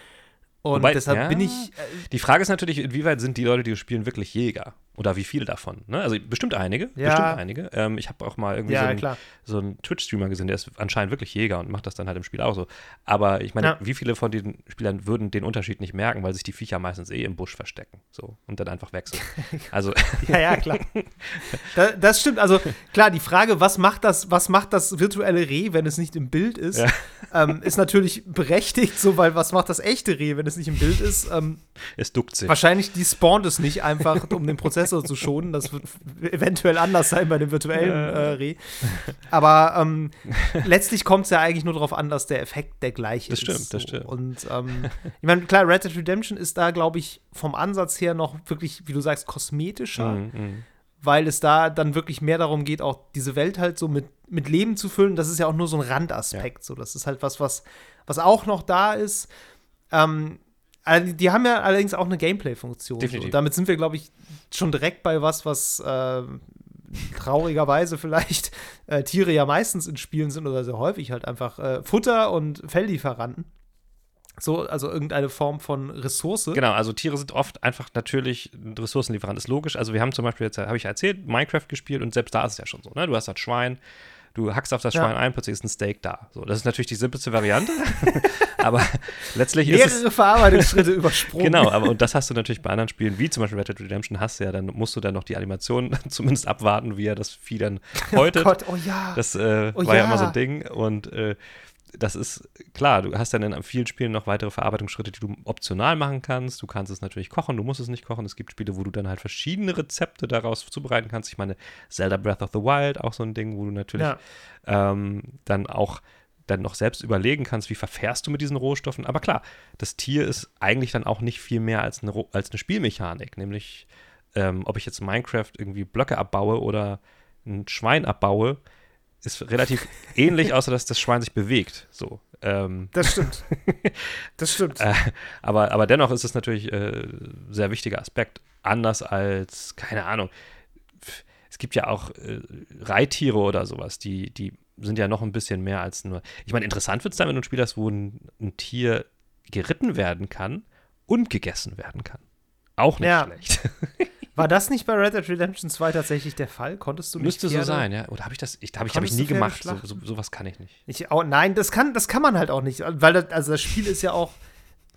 Und Wobei- deshalb ja. bin ich. Äh, Die Frage ist natürlich, inwieweit sind die Leute, die das spielen, wirklich Jäger? Oder wie viele davon? Ne? Also bestimmt einige. Ja. Bestimmt einige. Ähm, ich habe auch mal irgendwie so ja, einen, klar. so einen Twitch-Streamer gesehen, der ist anscheinend wirklich Jäger und macht das dann halt im Spiel auch so. Aber ich meine, Ja. wie viele von den Spielern würden den Unterschied nicht merken, weil sich die Viecher meistens eh im Busch verstecken so und dann einfach wechseln. Also Ja, ja, klar. da, das stimmt. Also klar, die Frage, was macht das, was macht das virtuelle Reh, wenn es nicht im Bild ist, ähm, ist natürlich berechtigt, so, weil was macht das echte Reh, wenn es nicht im Bild ist? Ähm, es duckt sich. wahrscheinlich die spawnt es nicht einfach, um den Prozessor zu schonen. Das wird eventuell anders sein bei dem virtuellen äh, Reh. Aber ähm, letztlich kommt es ja eigentlich nur darauf an, dass der Effekt der gleiche Das ist. stimmt, das stimmt. Und ähm, ich meine, klar, Red Dead Redemption ist da, glaube ich, vom Ansatz her noch wirklich, wie du sagst, kosmetischer Mhm, mhm. weil es da dann wirklich mehr darum geht, auch diese Welt halt so mit, mit Leben zu füllen. Das ist ja auch nur so ein Randaspekt. So, das ist halt was, was, was auch noch da ist. Ähm, die haben ja allerdings auch eine Gameplay-Funktion. Definitiv. Und damit sind wir, glaube ich, schon direkt bei was, was äh, traurigerweise vielleicht äh, Tiere ja meistens in Spielen sind oder sehr häufig halt einfach äh, Futter und Felllieferanten. So, also irgendeine Form von Ressource. Genau, also Tiere sind oft einfach natürlich Ressourcenlieferant, ist logisch. Also wir haben zum Beispiel jetzt, habe ich erzählt, Minecraft gespielt und selbst da ist es ja schon so, ne? Du hast halt Schwein, Du hackst auf das Ja. Schwein ein, plötzlich ist ein Steak da. So, das ist natürlich die simpelste Variante, aber letztlich ist Mehrere Verarbeitungsschritte übersprungen. Genau, aber und das hast du natürlich bei anderen Spielen, wie zum Beispiel Red Dead Redemption, hast du ja, dann musst du dann noch die Animation zumindest abwarten, wie er das Vieh dann häutet. Oh Gott, oh ja. Das äh, Oh war ja. ja. immer so ein Ding. Und äh, das ist klar, du hast dann in vielen Spielen noch weitere Verarbeitungsschritte, die du optional machen kannst. Du kannst es natürlich kochen, du musst es nicht kochen. Es gibt Spiele, wo du dann halt verschiedene Rezepte daraus zubereiten kannst. Ich meine, Zelda Breath of the Wild, auch so ein Ding, wo du natürlich ja. ähm, dann auch dann noch selbst überlegen kannst, wie verfährst du mit diesen Rohstoffen. Aber klar, das Tier ist eigentlich dann auch nicht viel mehr als eine, als eine Spielmechanik, nämlich ähm, ob ich jetzt in Minecraft irgendwie Blöcke abbaue oder ein Schwein abbaue, ist relativ ähnlich, außer dass das Schwein sich bewegt. So. Ähm, Das stimmt. Das stimmt. äh, aber, aber dennoch ist es natürlich äh, sehr wichtiger Aspekt. Anders als, keine Ahnung, es gibt ja auch äh, Reittiere oder sowas, die, die sind ja noch ein bisschen mehr als nur. Ich meine, interessant wird es dann, wenn du ein Spiel hast, wo ein, ein Tier geritten werden kann und gegessen werden kann. Auch nicht Ja. schlecht. War das nicht bei Red Dead Redemption 2 tatsächlich der Fall? Konntest du nicht Müsste so Pferde- sein, ja. Oder habe ich das? Ich, hab ich, hab ich nie gemacht. So, so, sowas kann ich nicht. Ich auch, nein, das kann, das kann man halt auch nicht, weil das, also das Spiel ist ja auch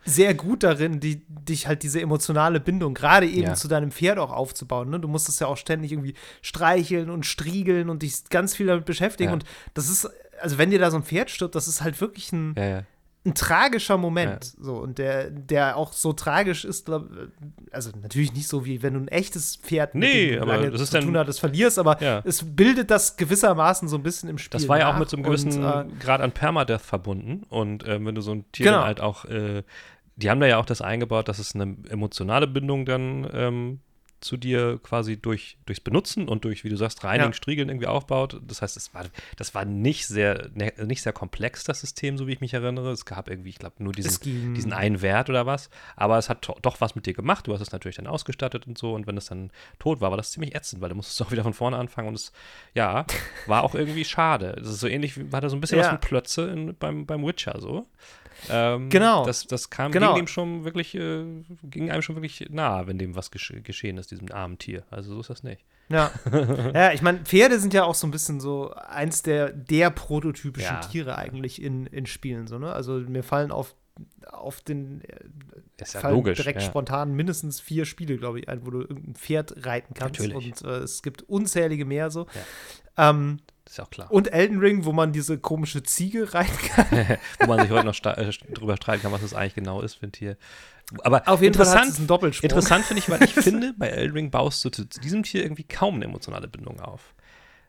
sehr gut darin, die, dich halt diese emotionale Bindung gerade eben Ja. zu deinem Pferd auch aufzubauen. Ne? Du musst es ja auch ständig irgendwie streicheln und striegeln und dich ganz viel damit beschäftigen. Ja. Und das ist, also wenn dir da so ein Pferd stirbt, das ist halt wirklich ein, ja. Ein tragischer Moment. So, und der, der auch so tragisch ist, glaub, also natürlich nicht so wie wenn du ein echtes Pferd Nee, du aber lange das ist zu dann- tun hattest, verlierst, aber Ja. es bildet das gewissermaßen so ein bisschen im Spiel. Das war ja auch mit so einem und, gewissen äh, Grad an Permadeath verbunden. Und ähm, wenn du so ein Tier Genau. halt auch, äh, die haben da ja auch das eingebaut, dass es eine emotionale Bindung dann ähm, zu dir quasi durch, durchs Benutzen und durch, wie du sagst, Reinigen, Ja. Striegeln irgendwie aufbaut. Das heißt, es war, das war nicht sehr, ne, nicht sehr komplex, das System, so wie ich mich erinnere. Es gab irgendwie, ich glaube, nur Es diesen, diesen einen Wert oder was. Aber es hat doch was mit dir gemacht. Du hast es natürlich dann ausgestattet und so. Und wenn es dann tot war, war das ziemlich ätzend, weil du musstest auch wieder von vorne anfangen. Und es, ja, war auch irgendwie schade. Das ist so ähnlich, wie, hatte so ein bisschen was Ja. von Plötze in, beim, beim Witcher so. Ähm, Genau. Das, das kam, Genau. ging dem schon wirklich, äh, ging einem schon wirklich nahe, wenn dem was gesch geschehen ist, diesem armen Tier. Also so ist das nicht. Ja. ja, ich meine, Pferde sind ja auch so ein bisschen so eins der, der prototypischen Ja. Tiere eigentlich in, in Spielen. So, ne? Also mir fallen auf, auf den äh, Ist ja fallen logisch. direkt ja. spontan mindestens vier Spiele, glaube ich, ein, wo du irgendein Pferd reiten kannst. Natürlich. Und äh, es gibt unzählige mehr so. Ähm, Ist ja auch klar. und Elden Ring, wo man diese komische Ziege reiten kann. Wo man sich heute noch äh, drüber streiten kann, was das eigentlich genau ist für ein Tier. Aber Auf jeden Fall interessant, es einen Doppelsprung. interessant finde ich, weil ich finde, bei Elden Ring baust du zu diesem Tier irgendwie kaum eine emotionale Bindung auf.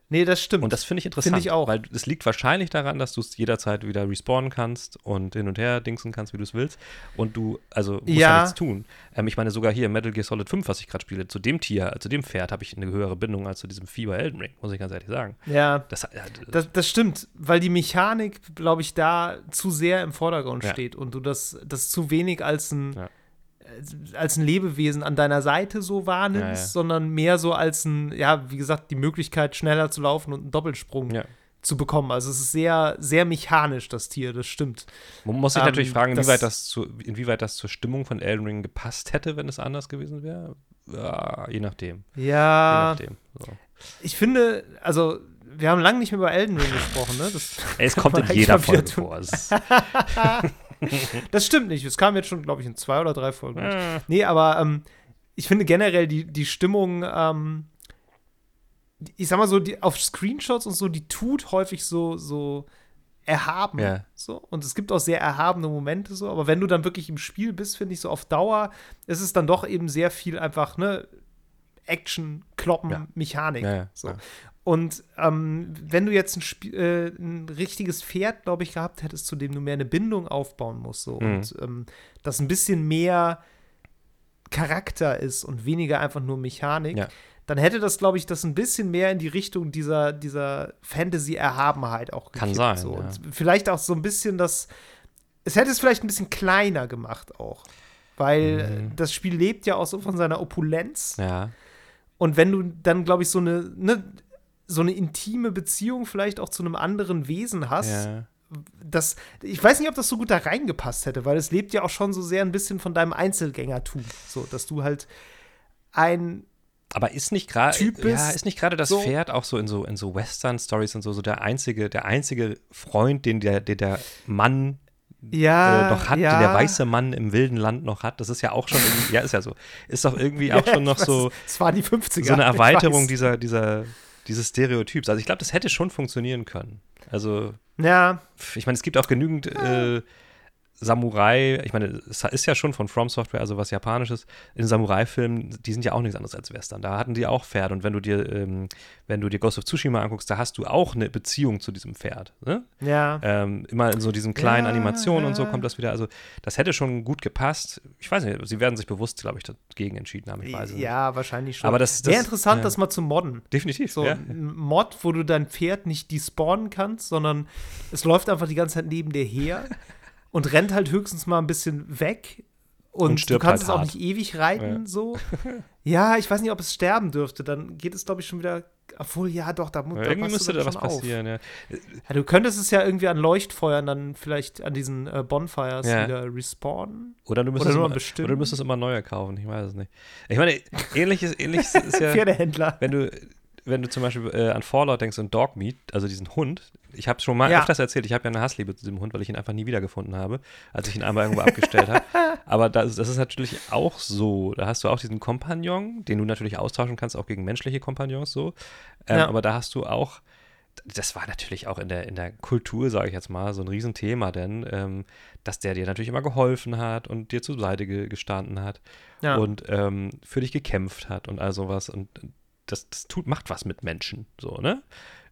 Nee, das stimmt. Und das finde ich interessant. Finde ich auch. Weil es liegt wahrscheinlich daran, dass du es jederzeit wieder respawnen kannst und hin und her dingsen kannst, wie du es willst. Und du, also musst ja, Ja. nichts tun. Ähm, ich meine, sogar hier Metal Gear Solid 5, was ich gerade spiele, zu dem Tier, zu dem Pferd habe ich eine höhere Bindung als zu diesem Vieh bei Elden Ring, muss ich ganz ehrlich sagen. ja, Das, äh, Das, das stimmt, weil die Mechanik, glaube ich, da zu sehr im Vordergrund Ja. steht und du das, das zu wenig als ein, Ja. Als ein Lebewesen an deiner Seite so wahrnimmst, Ja, ja. sondern mehr so als ein, ja, wie gesagt, die Möglichkeit, schneller zu laufen und einen Doppelsprung ja. zu bekommen. Also es ist sehr, sehr mechanisch, das Tier, das stimmt. Man muss sich Ähm, natürlich fragen, das- inwieweit das, zu, inwieweit das zur Stimmung von Elden Ring gepasst hätte, wenn es anders gewesen wäre. Ja, je nachdem. Je Ja, nachdem. So. ich finde, also wir haben lange nicht mehr über Elden Ring gesprochen, ne? Das, es kommt in jeder Folge vor. Das stimmt nicht. Es kam jetzt schon, glaube ich, in zwei oder drei Folgen. äh, Nee, aber ähm, ich finde generell die, die Stimmung, ähm, ich sag mal so, die, auf Screenshots und so, die tut häufig so, so erhaben. Ja. So. Und es gibt auch sehr erhabene Momente so, aber wenn du dann wirklich im Spiel bist, finde ich so auf Dauer, ist es dann doch eben sehr viel einfach, ne, Action, Kloppen, Ja. Mechanik. Ja, so. Und ähm, wenn du jetzt ein, Spiel, äh, ein richtiges Pferd, glaube ich, gehabt hättest, zu dem du mehr eine Bindung aufbauen musst, so, Mhm. und ähm, das ein bisschen mehr Charakter ist und weniger einfach nur Mechanik, Ja. dann hätte das, glaube ich, das ein bisschen mehr in die Richtung dieser, dieser Fantasy-Erhabenheit auch Kann gekippt, sein, So. ja. Und vielleicht auch so ein bisschen das, es hätte es vielleicht ein bisschen kleiner gemacht auch. Weil Mhm. das Spiel lebt ja auch so von seiner Opulenz. ja. Und wenn du dann, glaube ich, so eine, ne, so eine intime Beziehung vielleicht auch zu einem anderen Wesen hast, ja. das, ich weiß nicht, ob das so gut da reingepasst hätte, weil es lebt ja auch schon so sehr ein bisschen von deinem Einzelgängertum. So, dass du halt ein Aber ist nicht gerade Typ ja, ist nicht gerade das so. Pferd auch so in so in so Western Stories und so so der einzige der einzige Freund, den der der, der Mann Ja, äh, noch hat, ja. den der weiße Mann im wilden Land noch hat. Das ist ja auch schon irgendwie, ja, ist ja so. Ist doch irgendwie auch schon noch weiß, so Es war die 50er. so eine Erweiterung dieser dieser dieses Stereotyps. Also ich glaube, das hätte schon funktionieren können. Also Ja, ich meine, es gibt auch genügend äh, Samurai, ich meine, es ist ja schon von From Software, also was Japanisches, in Samurai-Filmen, die sind ja auch nichts anderes als Western. Da hatten die auch Pferd und wenn du dir, ähm, wenn du dir Ghost of Tsushima anguckst, da hast du auch eine Beziehung zu diesem Pferd. Ne? ja. Ähm, immer in so diesen kleinen Ja, Animationen und so ja. kommt das wieder. Also das hätte schon gut gepasst. Ich weiß nicht, sie werden sich bewusst, glaube ich, dagegen entschieden haben. Ich weiß es nicht. Ja, wahrscheinlich schon. Aber das- Wäre das- interessant, ja. das mal zu modden. Definitiv. So ja. ein Mod, wo du dein Pferd nicht despawnen kannst, sondern es läuft einfach die ganze Zeit neben dir her und rennt halt höchstens mal ein bisschen weg. Und, Und du kannst halt es auch hart. nicht ewig reiten, Ja. so. Ja, ich weiß nicht, ob es sterben dürfte. Dann geht es, glaube ich, schon wieder. Obwohl, ja, doch, da, mu- da Irgendwie müsste da was passieren, ja. Ja, du könntest es ja irgendwie an Leuchtfeuern dann vielleicht an diesen äh, Bonfires Ja. wieder respawnen. Oder du müsstest, nur immer, oder du müsstest immer neue kaufen, ich weiß es nicht. Ich meine, ähnliches, ähnliches ist ja, Pferdehändler. wenn du, wenn du zum Beispiel äh, an Fallout denkst und Dogmeat, also diesen Hund, ich habe schon mal Ja. öfters erzählt, ich habe ja eine Hassliebe zu diesem Hund, weil ich ihn einfach nie wiedergefunden habe, als ich ihn einmal irgendwo abgestellt habe. Aber das, das ist natürlich auch so. Da hast du auch diesen Kompagnon, den du natürlich austauschen kannst, auch gegen menschliche Kompagnons so. Ähm, Ja. Aber da hast du auch, das war natürlich auch in der, in der Kultur, sage ich jetzt mal, so ein Riesenthema, denn ähm, dass der dir natürlich immer geholfen hat und dir zur Seite ge gestanden hat Ja. und ähm, für dich gekämpft hat und all sowas. Und das, das tut, macht was mit Menschen, so, ne?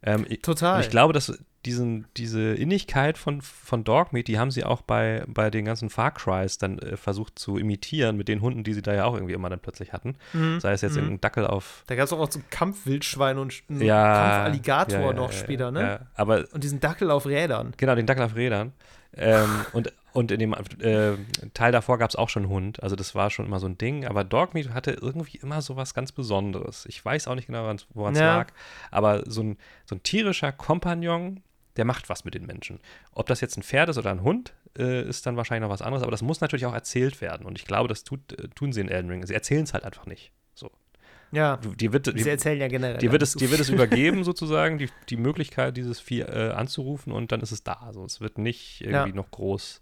Ähm, ich, Total. und ich glaube, dass diesen, diese Innigkeit von, von Dogmeat, die haben sie auch bei, bei den ganzen Far Crys dann äh, versucht zu imitieren mit den Hunden, die sie da ja auch irgendwie immer dann plötzlich hatten. Mhm. Sei es jetzt Mhm. irgendein Dackel auf Da gab es auch, auch so Kampfwildschwein und einen ja, Kampfalligator ja, ja, noch später, ne? Aber Und diesen Dackel auf Rädern. Genau, den Dackel auf Rädern. Ähm, und, und in dem äh, Teil davor gab es auch schon einen Hund. Also das war schon immer so ein Ding. Aber Dogmeat hatte irgendwie immer so was ganz Besonderes. Ich weiß auch nicht genau, woran es Ja. lag. Aber so ein, so ein tierischer Kompagnon, der macht was mit den Menschen. Ob das jetzt ein Pferd ist oder ein Hund, äh, ist dann wahrscheinlich noch was anderes. Aber das muss natürlich auch erzählt werden. Und ich glaube, das tut, äh, tun sie in Elden Ring. Sie erzählen es halt einfach nicht. Ja. Die wird, Sie die, erzählen ja generell. Dir wird, es, so wird es übergeben, sozusagen, die, die Möglichkeit, dieses Vieh äh, anzurufen und dann ist es da. Also es wird nicht irgendwie Ja. noch groß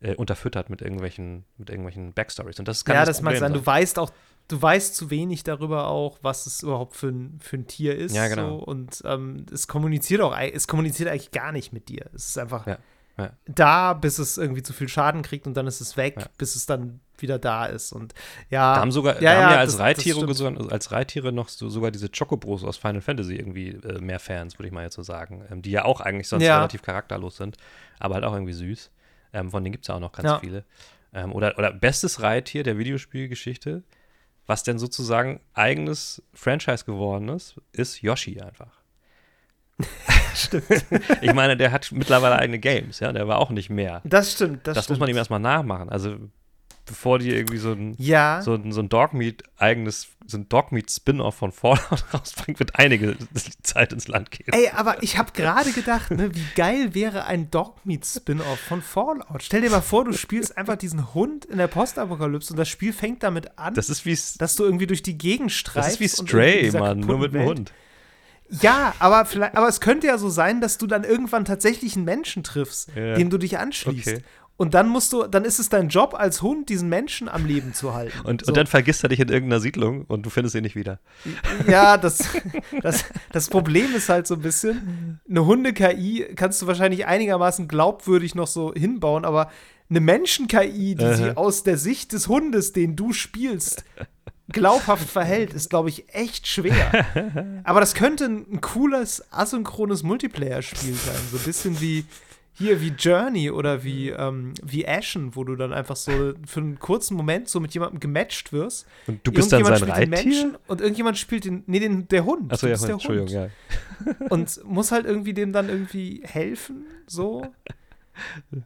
äh, unterfüttert mit irgendwelchen, mit irgendwelchen Backstories. Und das kann Ja, das, das mag Problem sein. Du weißt auch, du weißt zu wenig darüber auch, was es überhaupt für ein, für ein Tier ist. Ja, genau. So. Und ähm, es kommuniziert auch, es kommuniziert eigentlich gar nicht mit dir. Es ist einfach Ja, ja. da, bis es irgendwie zu viel Schaden kriegt und dann ist es weg, Ja. bis es dann wieder da ist. Und ja, Da haben sogar, ja, da haben ja, als das- das Reittiere, stimmt. geso- als Reittiere noch so, sogar diese Chocobros aus Final Fantasy irgendwie äh, mehr Fans, würde ich mal jetzt so sagen. Ähm, die ja auch eigentlich sonst Ja. relativ charakterlos sind, aber halt auch irgendwie süß. Ähm, von denen gibt es ja auch noch ganz Ja. viele. Ähm, oder, oder bestes Reittier der Videospielgeschichte, was denn sozusagen eigenes Franchise geworden ist, ist Yoshi einfach. Stimmt. Ich meine, der hat mittlerweile eigene Games, ja, der war auch nicht mehr. Das stimmt, das, Das, stimmt. muss man ihm erstmal nachmachen. Also, bevor die irgendwie so ein ja, so, ein- so ein Dogmeat eigenes, so ein Dogmeat-Spin-Off von Fallout rausbringt, wird einige Zeit ins Land gehen. Ey, aber ich habe gerade gedacht, ne, wie geil wäre ein Dogmeat-Spin-Off von Fallout. Stell dir mal vor, du spielst einfach diesen Hund in der Postapokalypse und das Spiel fängt damit an, Das ist wie dass du irgendwie durch die Gegend das streifst. ist wie Stray, Mann, nur mit dem Welt- Hund. Ja, aber vielleicht, aber es könnte ja so sein, dass du dann irgendwann tatsächlich einen Menschen triffst, Ja. dem du dich anschließt. Okay. Und dann musst du, dann ist es dein Job als Hund, diesen Menschen am Leben zu halten. Und, so. und dann vergisst er dich in irgendeiner Siedlung und du findest ihn nicht wieder. Ja, das, das, das Problem ist halt so ein bisschen, eine Hunde-KI kannst du wahrscheinlich einigermaßen glaubwürdig noch so hinbauen, aber eine Menschen-KI, die Aha. sich aus der Sicht des Hundes, den du spielst, glaubhaft verhält, ist, glaube ich, echt schwer. Aber das könnte ein cooles, asynchrones Multiplayer-Spiel sein. So ein bisschen wie hier wie Journey oder wie, ähm, wie Ashen, wo du dann einfach so für einen kurzen Moment so mit jemandem gematcht wirst. Und du bist dann sein Reittier? Und irgendjemand spielt den, nee, den, der Hund. Achso, ja, der Entschuldigung, Hund. ja. Und muss halt irgendwie dem dann irgendwie helfen, so.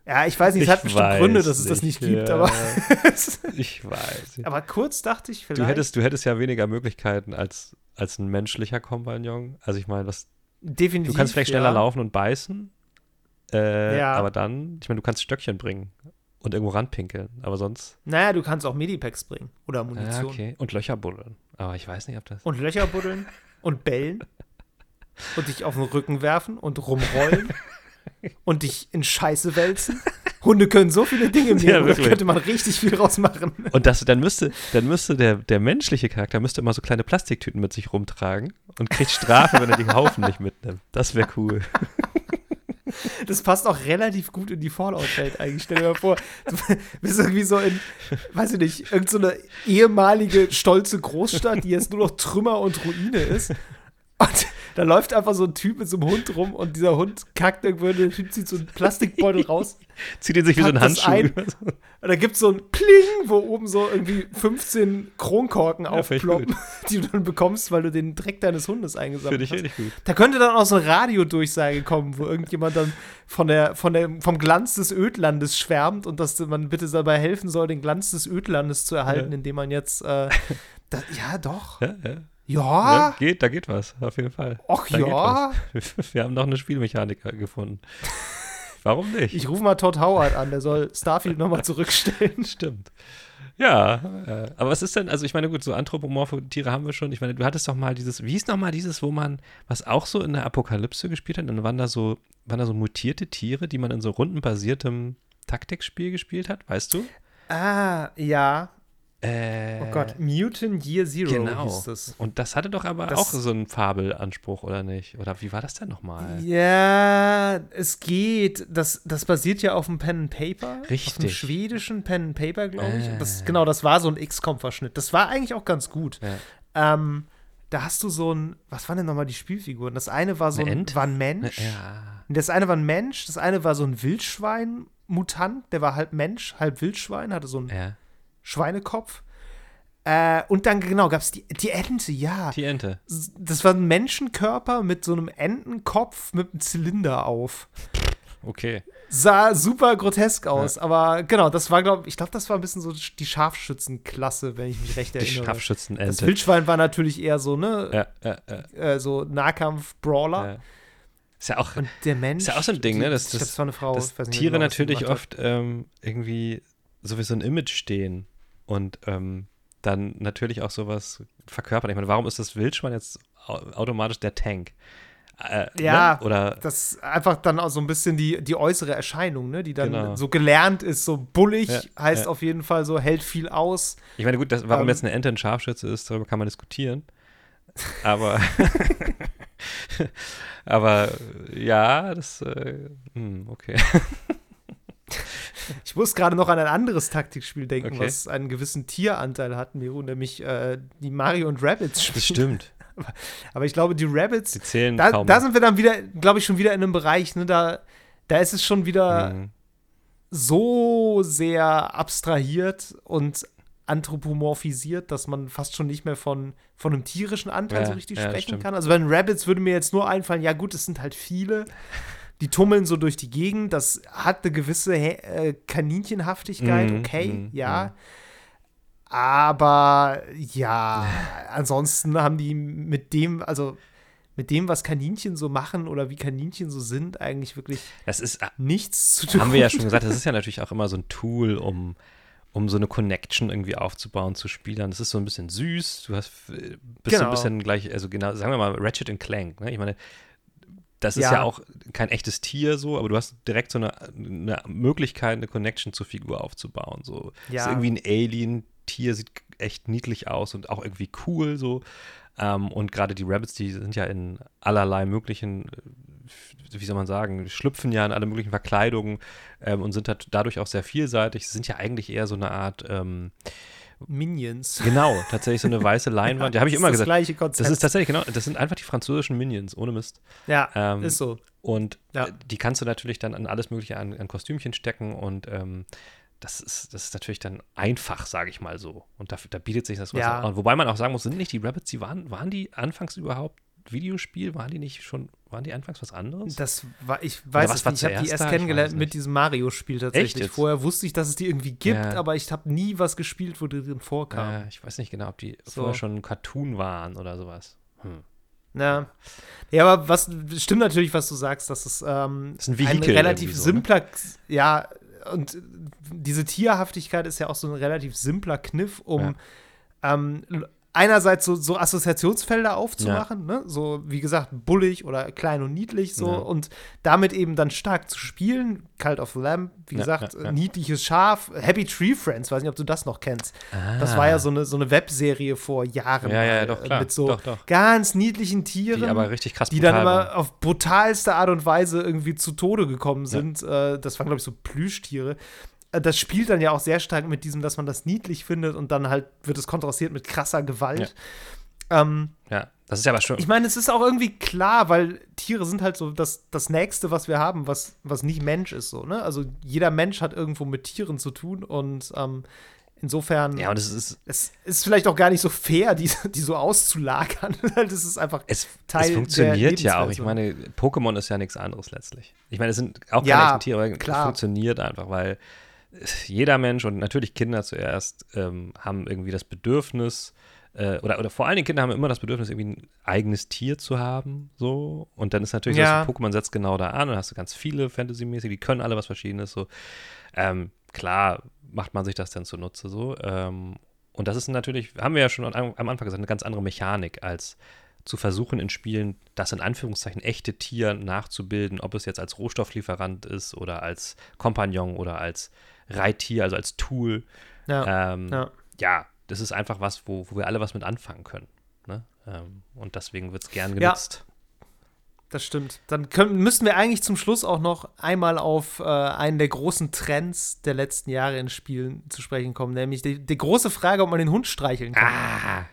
Ja, ich weiß nicht, es Ich hat bestimmt Gründe, dass es das nicht nicht, gibt, ja. aber, Ich weiß. aber kurz dachte ich vielleicht. Du hättest, du hättest ja weniger Möglichkeiten als, als ein menschlicher Kompagnon. Also ich meine, was, definitiv. du kannst vielleicht schneller ja. laufen und beißen, äh, Ja. aber dann, ich meine, du kannst Stöckchen bringen und irgendwo ranpinkeln, aber sonst, Naja, du kannst auch Medipacks bringen oder ja, Munition. okay. Und Löcher buddeln. Aber ich weiß nicht, ob das. und Löcher buddeln und bellen und dich auf den Rücken werfen und rumrollen und dich in Scheiße wälzen. Hunde können so viele Dinge im Ja, da könnte man richtig viel rausmachen. Und das, dann müsste, dann müsste der, der menschliche Charakter müsste immer so kleine Plastiktüten mit sich rumtragen und kriegt Strafe, wenn er die Haufen nicht mitnimmt. Das wäre cool. Das passt auch relativ gut in die Fallout-Welt eigentlich. Stell dir mal vor, du bist irgendwie so in, weiß ich nicht, irgendeine ehemalige stolze Großstadt, die jetzt nur noch Trümmer und Ruine ist. Und da läuft einfach so ein Typ mit so einem Hund rum und dieser Hund kackt irgendwo, und der Typ zieht so einen Plastikbeutel raus. Zieht ihn sich wie so ein das Handschuh. ein. Und da gibt es so ein Pling, wo oben so irgendwie 15 Kronkorken Ja, ich aufploppen, die du dann bekommst, weil du den Dreck deines Hundes eingesammelt ich hast. richtig gut. Da könnte dann auch so eine Radiodurchsage kommen, wo irgendjemand dann von der, von der, vom Glanz des Ödlandes schwärmt und dass man bitte dabei helfen soll, den Glanz des Ödlandes zu erhalten, Ja. indem man jetzt, äh, da, ja, doch. Ja, ja. Ja, ja, geht, da geht was, auf jeden Fall. ach Da ja. Wir haben noch eine Spielmechaniker gefunden. Warum nicht? Ich rufe mal Todd Howard an, der soll Starfield nochmal zurückstellen. Stimmt. Ja, äh, aber was ist denn, also ich meine, gut, so anthropomorphe Tiere haben wir schon. Ich meine, du hattest doch mal dieses, wie hieß noch mal dieses, wo man, was auch so in der Apokalypse gespielt hat, dann waren da so, waren da so mutierte Tiere, die man in so rundenbasiertem Taktikspiel gespielt hat, weißt du? Ah, ja. Äh, Oh Gott, Mutant Year Zero genau. hieß das. Und das hatte doch aber Das- auch so einen Fabelanspruch, oder nicht? Oder wie war das denn nochmal? Ja, es geht. Das, das basiert ja auf dem Pen and Paper. Auf dem Richtig. schwedischen Pen and Paper, glaube ich. Und das, Äh. genau, das war so ein XCOM-Verschnitt. Das war eigentlich auch ganz gut. Ja. Ähm, da hast du so ein, was waren denn nochmal die Spielfiguren? Das eine war so ein, war ein Mensch. Ja. Das eine war ein Mensch, das eine war so ein Wildschwein-Mutant, der war halb Mensch, halb Wildschwein, hatte so einen Ja. Schweinekopf. Äh, und dann, genau, gab es die, die Ente, ja. Die Ente. Das war ein Menschenkörper mit so einem Entenkopf mit einem Zylinder auf. Okay. Sah super grotesk aus, aber genau, das war, glaube ich, glaube, das war ein bisschen so die Scharfschützenklasse, wenn ich mich recht Die erinnere. Das Scharfschützenente. Wildschwein war natürlich eher so, ne, Ja, ja, ja. äh, so Nahkampf-Brawler. ja. Ist ja auch, Und der Mensch. Ist ja auch so ein Ding, ne, die- dass ich glaub, das- das war eine Frau. dass Tiere genau, die natürlich oft ähm, irgendwie so wie so ein Image stehen und ähm, dann natürlich auch sowas verkörpern. Ich meine, warum ist das Wildschwein jetzt au automatisch der Tank? Äh, Ja, ne? Oder. Das ist einfach dann auch so ein bisschen die, die äußere Erscheinung, ne, die dann Genau. so gelernt ist, so bullig, Ja, heißt ja. auf jeden Fall so, hält viel aus. ich meine, gut, das, warum Ähm, jetzt eine Ente ein Scharfschütze ist, darüber kann man diskutieren. Aber aber äh, ja, das äh, hm, okay. Ich muss gerade noch an ein anderes Taktikspiel denken, Okay. was einen gewissen Tieranteil hat, Miro, nämlich äh, die Mario und Rabbids Spiele. Das stimmt. Aber ich glaube, die Rabbids, Sie zählen da, kaum. da sind wir dann wieder, glaube ich, schon wieder in einem Bereich, ne, da, da ist es schon wieder Mhm. so sehr abstrahiert und anthropomorphisiert, dass man fast schon nicht mehr von, von einem tierischen Anteil Ja, so richtig ja, sprechen stimmt. kann. Also bei den Rabbits würde mir jetzt nur einfallen, ja gut, es sind halt viele, die tummeln so durch die Gegend, das hat eine gewisse äh, Kaninchenhaftigkeit, Mhm, okay, mhm, ja. Aber ja, ansonsten haben die mit dem, also mit dem, was Kaninchen so machen oder wie Kaninchen so sind, eigentlich wirklich Das ist nichts zu tun. haben wir ja schon gesagt, das ist ja natürlich auch immer so ein Tool, um, um so eine Connection irgendwie aufzubauen zu Spielern. Das ist so ein bisschen süß, du hast äh, bist so Genau. ein bisschen gleich, also genau, sagen wir mal Ratchet and Clank, ne? Ich meine, das ist Ja. ja. auch kein echtes Tier so, aber du hast direkt so eine, eine Möglichkeit, eine Connection zur Figur aufzubauen. So. Das Ja. ist irgendwie ein Alien-Tier, sieht echt niedlich aus und auch irgendwie cool so. Ähm, und gerade die Rabbits, die sind ja in allerlei möglichen, wie soll man sagen, schlüpfen ja in alle möglichen Verkleidungen ähm, und sind dadurch auch sehr vielseitig. Sie sind ja eigentlich eher so eine Art, ähm, Minions. genau, tatsächlich so eine weiße Leinwand. Ja, habe ich Das immer ist gesagt. Das gleiche Konzept. Das ist tatsächlich genau, das sind einfach die französischen Minions, ohne Mist. ja, ähm, ist so. Und Ja. äh, die kannst du natürlich dann an alles Mögliche an, an Kostümchen stecken und ähm, das ist, das ist natürlich dann einfach, sage ich mal so. Und da, da bietet sich das was Ja. an. Wobei man auch sagen muss, sind nicht die Rabbits, die waren, waren die anfangs überhaupt Videospiel? Waren die nicht schon, waren die anfangs was anderes? Das war, ich weiß was nicht. Ich habe die erst da? Kennengelernt mit diesem Mario-Spiel tatsächlich. Vorher wusste ich, dass es die irgendwie gibt, Ja. aber ich habe nie was gespielt, wo die drin vorkam. äh, ich weiß nicht genau, ob die So. vorher schon ein Cartoon waren oder sowas. Hm. Ja. ja, aber was stimmt natürlich, was du sagst, dass es ähm, Das ist ein Vehikel relativ irgendwie so, ne? simpler, ja, und diese Tierhaftigkeit ist ja auch so ein relativ simpler Kniff, um ähm, einerseits so, so Assoziationsfelder aufzumachen, ne? so wie gesagt, bullig oder klein und niedlich, so Ja. und damit eben dann stark zu spielen. Cult of the Lamb, wie Ja, gesagt, ja, ja. niedliches Schaf, Happy Tree Friends, weiß nicht, ob du das noch kennst. Das war ja so eine, so eine Webserie vor Jahren. Ah. Ja, ja, doch, klar. Mit so Doch, doch. ganz niedlichen Tieren. Die aber richtig krass die dann immer auf brutalste Art und Weise irgendwie zu Tode gekommen sind. Äh, das waren, glaube ich, so Plüschtiere. Äh, Das spielt dann ja auch sehr stark mit diesem, dass man das niedlich findet und dann halt wird es kontrastiert mit krasser Gewalt. Ähm, Ja, das ist ja aber schon. ich meine, es ist auch irgendwie klar, weil Tiere sind halt so das, das Nächste, was wir haben, was, was nicht Mensch ist. So, ne? Also jeder Mensch hat irgendwo mit Tieren zu tun und ähm, insofern ja, und es ist, es ist vielleicht auch gar nicht so fair, die, die so auszulagern. das ist einfach es, Teil es funktioniert ja auch. Ich meine, Pokémon ist ja nichts anderes letztlich. Ich meine, es sind auch keine Ja, echten Tiere, aber klar. es funktioniert einfach, weil jeder Mensch und natürlich Kinder zuerst ähm, haben irgendwie das Bedürfnis, äh, oder, oder vor allen Dingen Kinder haben immer das Bedürfnis, irgendwie ein eigenes Tier zu haben, so. Und dann ist natürlich Ja. so, Pokémon setzt genau da an und hast du ganz viele Fantasy-mäßig, die können alle was Verschiedenes, so. Ähm, klar macht man sich das dann zunutze, so. Ähm, und das ist natürlich, haben wir ja schon am am Anfang gesagt, eine ganz andere Mechanik als zu versuchen in Spielen das in Anführungszeichen echte Tier nachzubilden, ob es jetzt als Rohstofflieferant ist oder als Kompagnon oder als Reittier, also als Tool. Ja, Ähm, ja. ja, das ist einfach was, wo, wo wir alle was mit anfangen können. Ne? Ähm, und deswegen wird es gern Ja. genutzt. Das stimmt. Dann können, müssten wir eigentlich zum Schluss auch noch einmal auf äh, einen der großen Trends der letzten Jahre in Spielen zu sprechen kommen, nämlich die, die große Frage, ob man den Hund streicheln kann. Ah,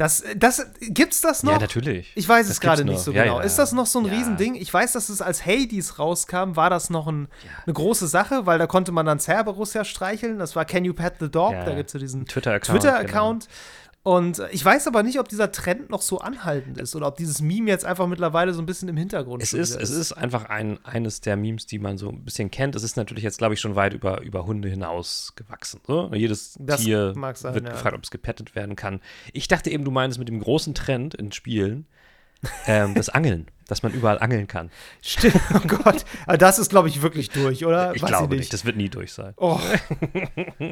Das, das, gibt's das noch? ja, natürlich. Ich weiß Das es gerade nicht so Ja, genau. ja. Ist das noch so ein Ja. Riesending? Ich weiß, dass es als Hades rauskam, war das noch ein, eine große Sache, weil da konnte man dann Cerberus ja streicheln. Das war Can You Pet the Dog? Da gibt es ja diesen Twitter-Account, Twitter-Account. Und äh, ich weiß aber nicht, ob dieser Trend noch so anhaltend ist oder ob dieses Meme jetzt einfach mittlerweile so ein bisschen im Hintergrund Es ist, es ist einfach ein, eines der Memes, die man so ein bisschen kennt. Es ist natürlich jetzt, glaube ich, schon weit über, über Hunde hinaus gewachsen. So? Jedes Das Tier sein, wird ja. gefragt, ob es gepettet werden kann. Ich dachte eben, du meinst mit dem großen Trend in Spielen ähm, das Angeln, dass man überall angeln kann. Stimmt, oh Gott. Aber das ist, glaube ich, wirklich durch, oder? Ich Weiß glaube nicht. das wird nie durch sein. Oh.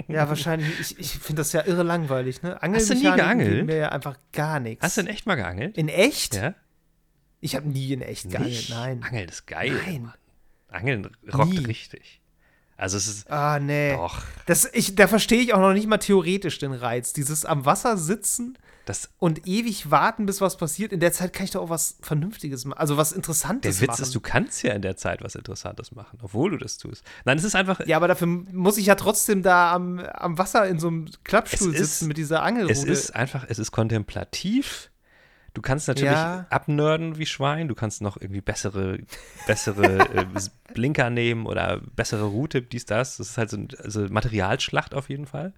ja, wahrscheinlich. Ich, ich finde das ja irre langweilig, ne? Hast du nie geangelt? mir ja einfach gar nichts. Hast du denn echt mal geangelt? In echt? Ja? Ich habe nie in echt geangelt, Nicht? nein. Angeln ist geil. Nein. Mann. Angeln rockt Nie. richtig. Also es ist Ah, nee. doch. Das, ich, da verstehe ich auch noch nicht mal theoretisch den Reiz. Dieses am Wasser sitzen Das, und ewig warten, bis was passiert. In der Zeit kann ich doch auch was Vernünftiges machen. Also was Interessantes der Witz machen. ist, du kannst ja in der Zeit was Interessantes machen, obwohl du das tust. Nein, es ist einfach, ja, aber dafür muss ich ja trotzdem da am, am Wasser in so einem Klappstuhl ist- sitzen mit dieser Angelrute. es ist einfach, es ist kontemplativ. Du kannst natürlich Ja. abnörden wie Schwein, du kannst noch irgendwie bessere, bessere äh, Blinker nehmen oder bessere Route, dies, das. Das ist halt so eine also Materialschlacht auf jeden Fall.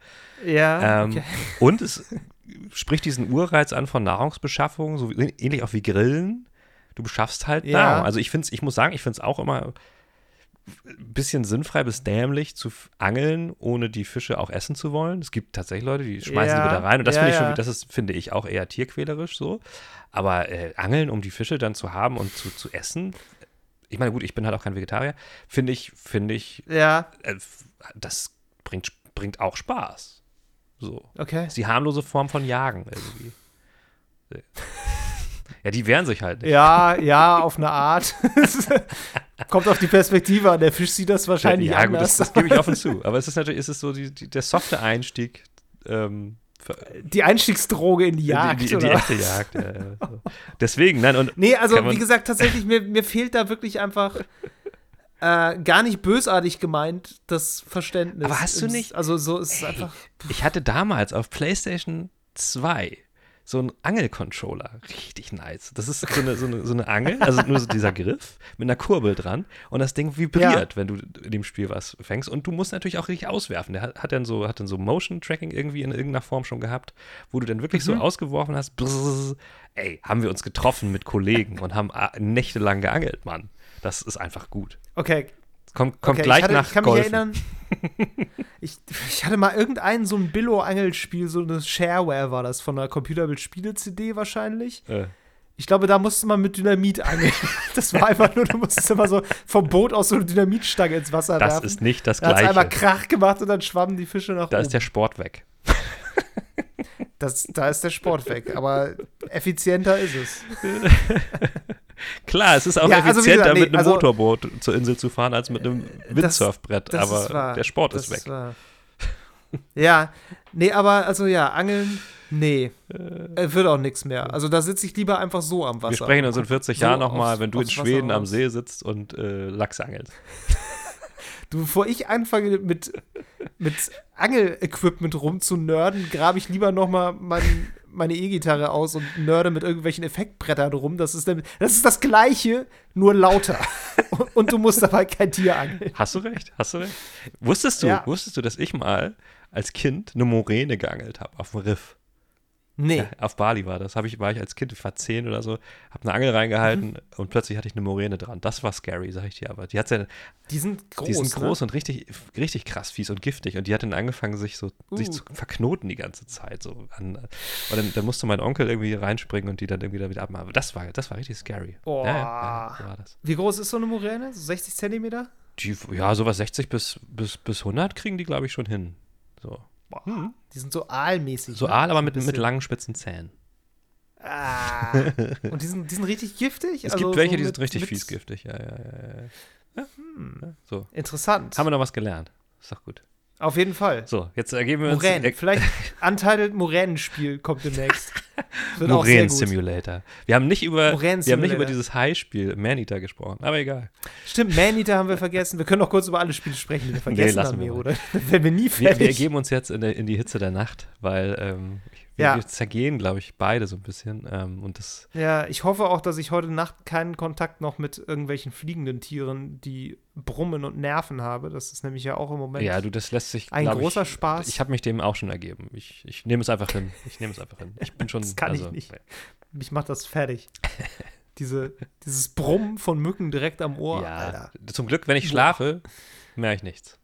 ja, Ähm, okay. Und es spricht diesen Urreiz an von Nahrungsbeschaffung, so ähnlich auch wie Grillen. Du beschaffst halt Ja. Nahrung. Also ich finde ich muss sagen, ich finde es auch immer ein bisschen sinnfrei bis dämlich zu angeln, ohne die Fische auch essen zu wollen. Es gibt tatsächlich Leute, die schmeißen Ja, sie wieder rein. Und das ja, finde ich schon, das ist, finde ich, auch eher tierquälerisch so. Aber äh, angeln, um die Fische dann zu haben und zu, zu essen, ich meine, gut, ich bin halt auch kein Vegetarier, finde ich, finde ich, Ja, äh, das bringt, bringt auch Spaß. So. okay. ist die harmlose Form von Jagen irgendwie. Ja, die wehren sich halt nicht. Ja, ja, auf eine Art. Kommt auf die Perspektive an. Der Fisch sieht das wahrscheinlich ja, gut, anders. das, das gebe ich offen zu. Aber es ist natürlich, es ist so die, die, der softe Einstieg ähm, die Einstiegsdroge in die Jagd, in die, in die oder? echte Jagd. Ja, ja. Deswegen, nein, und Nee, also wie gesagt, tatsächlich, mir, mir fehlt da wirklich einfach äh, gar nicht bösartig gemeint das Verständnis. Aber hast du nicht- Also so ist es einfach. ich hatte damals auf PlayStation 2 so einen Angelcontroller. Richtig nice. Das ist so eine, so eine, so eine Angel, also nur so dieser Griff mit einer Kurbel dran und das Ding vibriert, wenn du in dem Spiel was fängst. Und du musst natürlich auch richtig auswerfen. Der hat, hat dann so, hat dann so Motion-Tracking irgendwie in irgendeiner Form schon gehabt, wo du dann wirklich so ausgeworfen hast. Brrr, ey, haben wir uns getroffen mit Kollegen und haben äh, nächtelang geangelt, Mann. Das ist einfach gut. Okay, Kommt, kommt okay. gleich ich, hatte, nach ich kann Golfen. mich erinnern. ich, ich hatte mal irgendein so ein Billo-Angelspiel, so eine Shareware war das, von einer Computerbild-Spiele-CD wahrscheinlich. Äh, Ich glaube, da musste man mit Dynamit angeln. Das war einfach nur, du musstest immer so vom Boot aus so eine Dynamitstange ins Wasser das werfen. ist nicht das da hat einmal Gleiche. Krach gemacht und dann schwammen die Fische nach Da oben. ist der Sport weg. Das, da ist der Sport weg, aber effizienter ist es. Klar, es ist auch Ja, also effizienter, gesagt, nee, mit einem also- Motorboot zur Insel zu fahren, als mit einem Windsurfbrett. Das aber ist wahr. der Sport das ist weg. wahr. Ja, nee, aber also ja, Angeln, nee. Äh, wird auch nichts mehr. Also da sitze ich lieber einfach so am Wasser. Wir sprechen uns in 40 So Jahren nochmal, wenn du in Schweden am. See sitzt und äh, Lachs angelst. Du, bevor ich anfange mit, mit Angel-Equipment rumzunörden, grabe ich lieber noch mal mein, meine E-Gitarre aus und nörde mit irgendwelchen Effektbrettern rum. Das ist, nämlich- das ist das Gleiche, nur lauter. und, und du musst dabei kein Tier angeln. Hast du recht, hast du recht. Wusstest du, Ja. wusstest du, dass ich mal als Kind eine Moräne geangelt habe auf dem Riff? Nee. Ja, auf Bali war das. Hab ich, war ich als Kind, ich war zehn oder so, habe eine Angel reingehalten Mhm. und plötzlich hatte ich eine Moräne dran. Das war scary, sag ich dir aber. Die, hat's ja, Die sind groß. die sind ne? groß und richtig, richtig krass fies und giftig. Und die hat dann angefangen, sich so sich Uh. zu verknoten die ganze Zeit. So an, und dann, dann musste mein Onkel irgendwie reinspringen und die dann irgendwie da wieder abmachen. Aber das war, das war richtig scary. Boah. Ja, ja. Wie groß ist so eine Moräne? So 60 Zentimeter? Die, ja, sowas 60 bis, bis, bis 100 kriegen die, glaube ich, schon hin. So, Boah. Die sind so aalmäßig. so ne? Aal, aber mit, mit langen, spitzen Zähnen. Ah. Und die sind, die sind richtig giftig? Es Also gibt welche, so die sind richtig mit- fies giftig. Ja, ja, ja, ja. ja. ja so. Interessant. Haben wir noch was gelernt. Ist doch gut. Auf jeden Fall. So, jetzt ergeben wir uns. Moränen. äh, Vielleicht Untitled Moränenspiel kommt demnächst. Moränen. Simulator. Wir haben nicht über, wir haben nicht über dieses High-Spiel Maneater gesprochen, aber egal. Stimmt, Maneater haben wir vergessen. Wir können noch kurz über alle Spiele sprechen, die wir vergessen lassen haben, wir hier, oder? Werden wir nie Wir, fertig. wir ergeben uns jetzt in, der, in die Hitze der Nacht, weil ähm, wir, Ja. wir zergehen, glaube ich, beide so ein bisschen. Ähm, und das, ja, ich hoffe auch, dass ich heute Nacht keinen Kontakt noch mit irgendwelchen fliegenden Tieren, die brummen und nerven habe. Das ist nämlich ja auch im Moment ja, du, das lässt sich. ein großer ich, Spaß. Ich habe mich dem auch schon ergeben. Ich, ich nehme es einfach hin. Ich nehme es einfach hin. Ich bin schon. Das kann ich also, nicht. Mich macht das fertig. Diese, dieses Brummen von Mücken direkt am Ohr. Ja, Alter. zum Glück, wenn ich schlafe, merke ich nichts.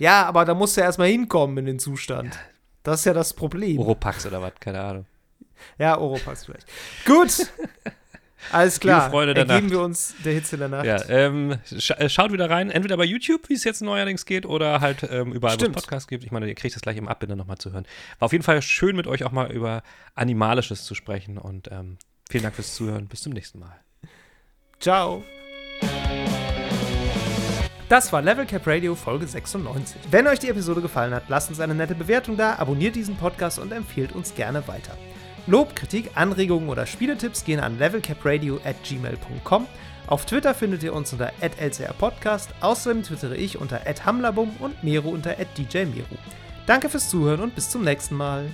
Ja, aber da musst du ja erstmal hinkommen in den Zustand. Das ist ja das Problem. Oropax oder was, keine Ahnung. Ja, Oropax vielleicht. Gut. Alles klar. Liebe Freunde der Ergeben Nacht. wir uns der Hitze der Nacht. Ja, ähm, sch äh, schaut wieder rein, entweder bei YouTube, wie es jetzt neuerdings geht, oder halt ähm, überall, wo es. Podcasts gibt. Ich meine, ihr kriegt das gleich im Abbinder nochmal zu hören. War auf jeden Fall schön, mit euch auch mal über Animalisches zu sprechen und ähm, vielen Dank fürs Zuhören. Bis zum nächsten Mal. Ciao. Das war Level Cap Radio Folge 96. Wenn euch die Episode gefallen hat, lasst uns eine nette Bewertung da, abonniert diesen Podcast und empfehlt uns gerne weiter. Lob, Kritik, Anregungen oder Spieletipps gehen an levelcapradio at gmail.com. Auf Twitter findet ihr uns unter @lcrpodcast. Außerdem twittere ich unter @hamlabum und Mero unter @djmeru. Danke fürs Zuhören und bis zum nächsten Mal.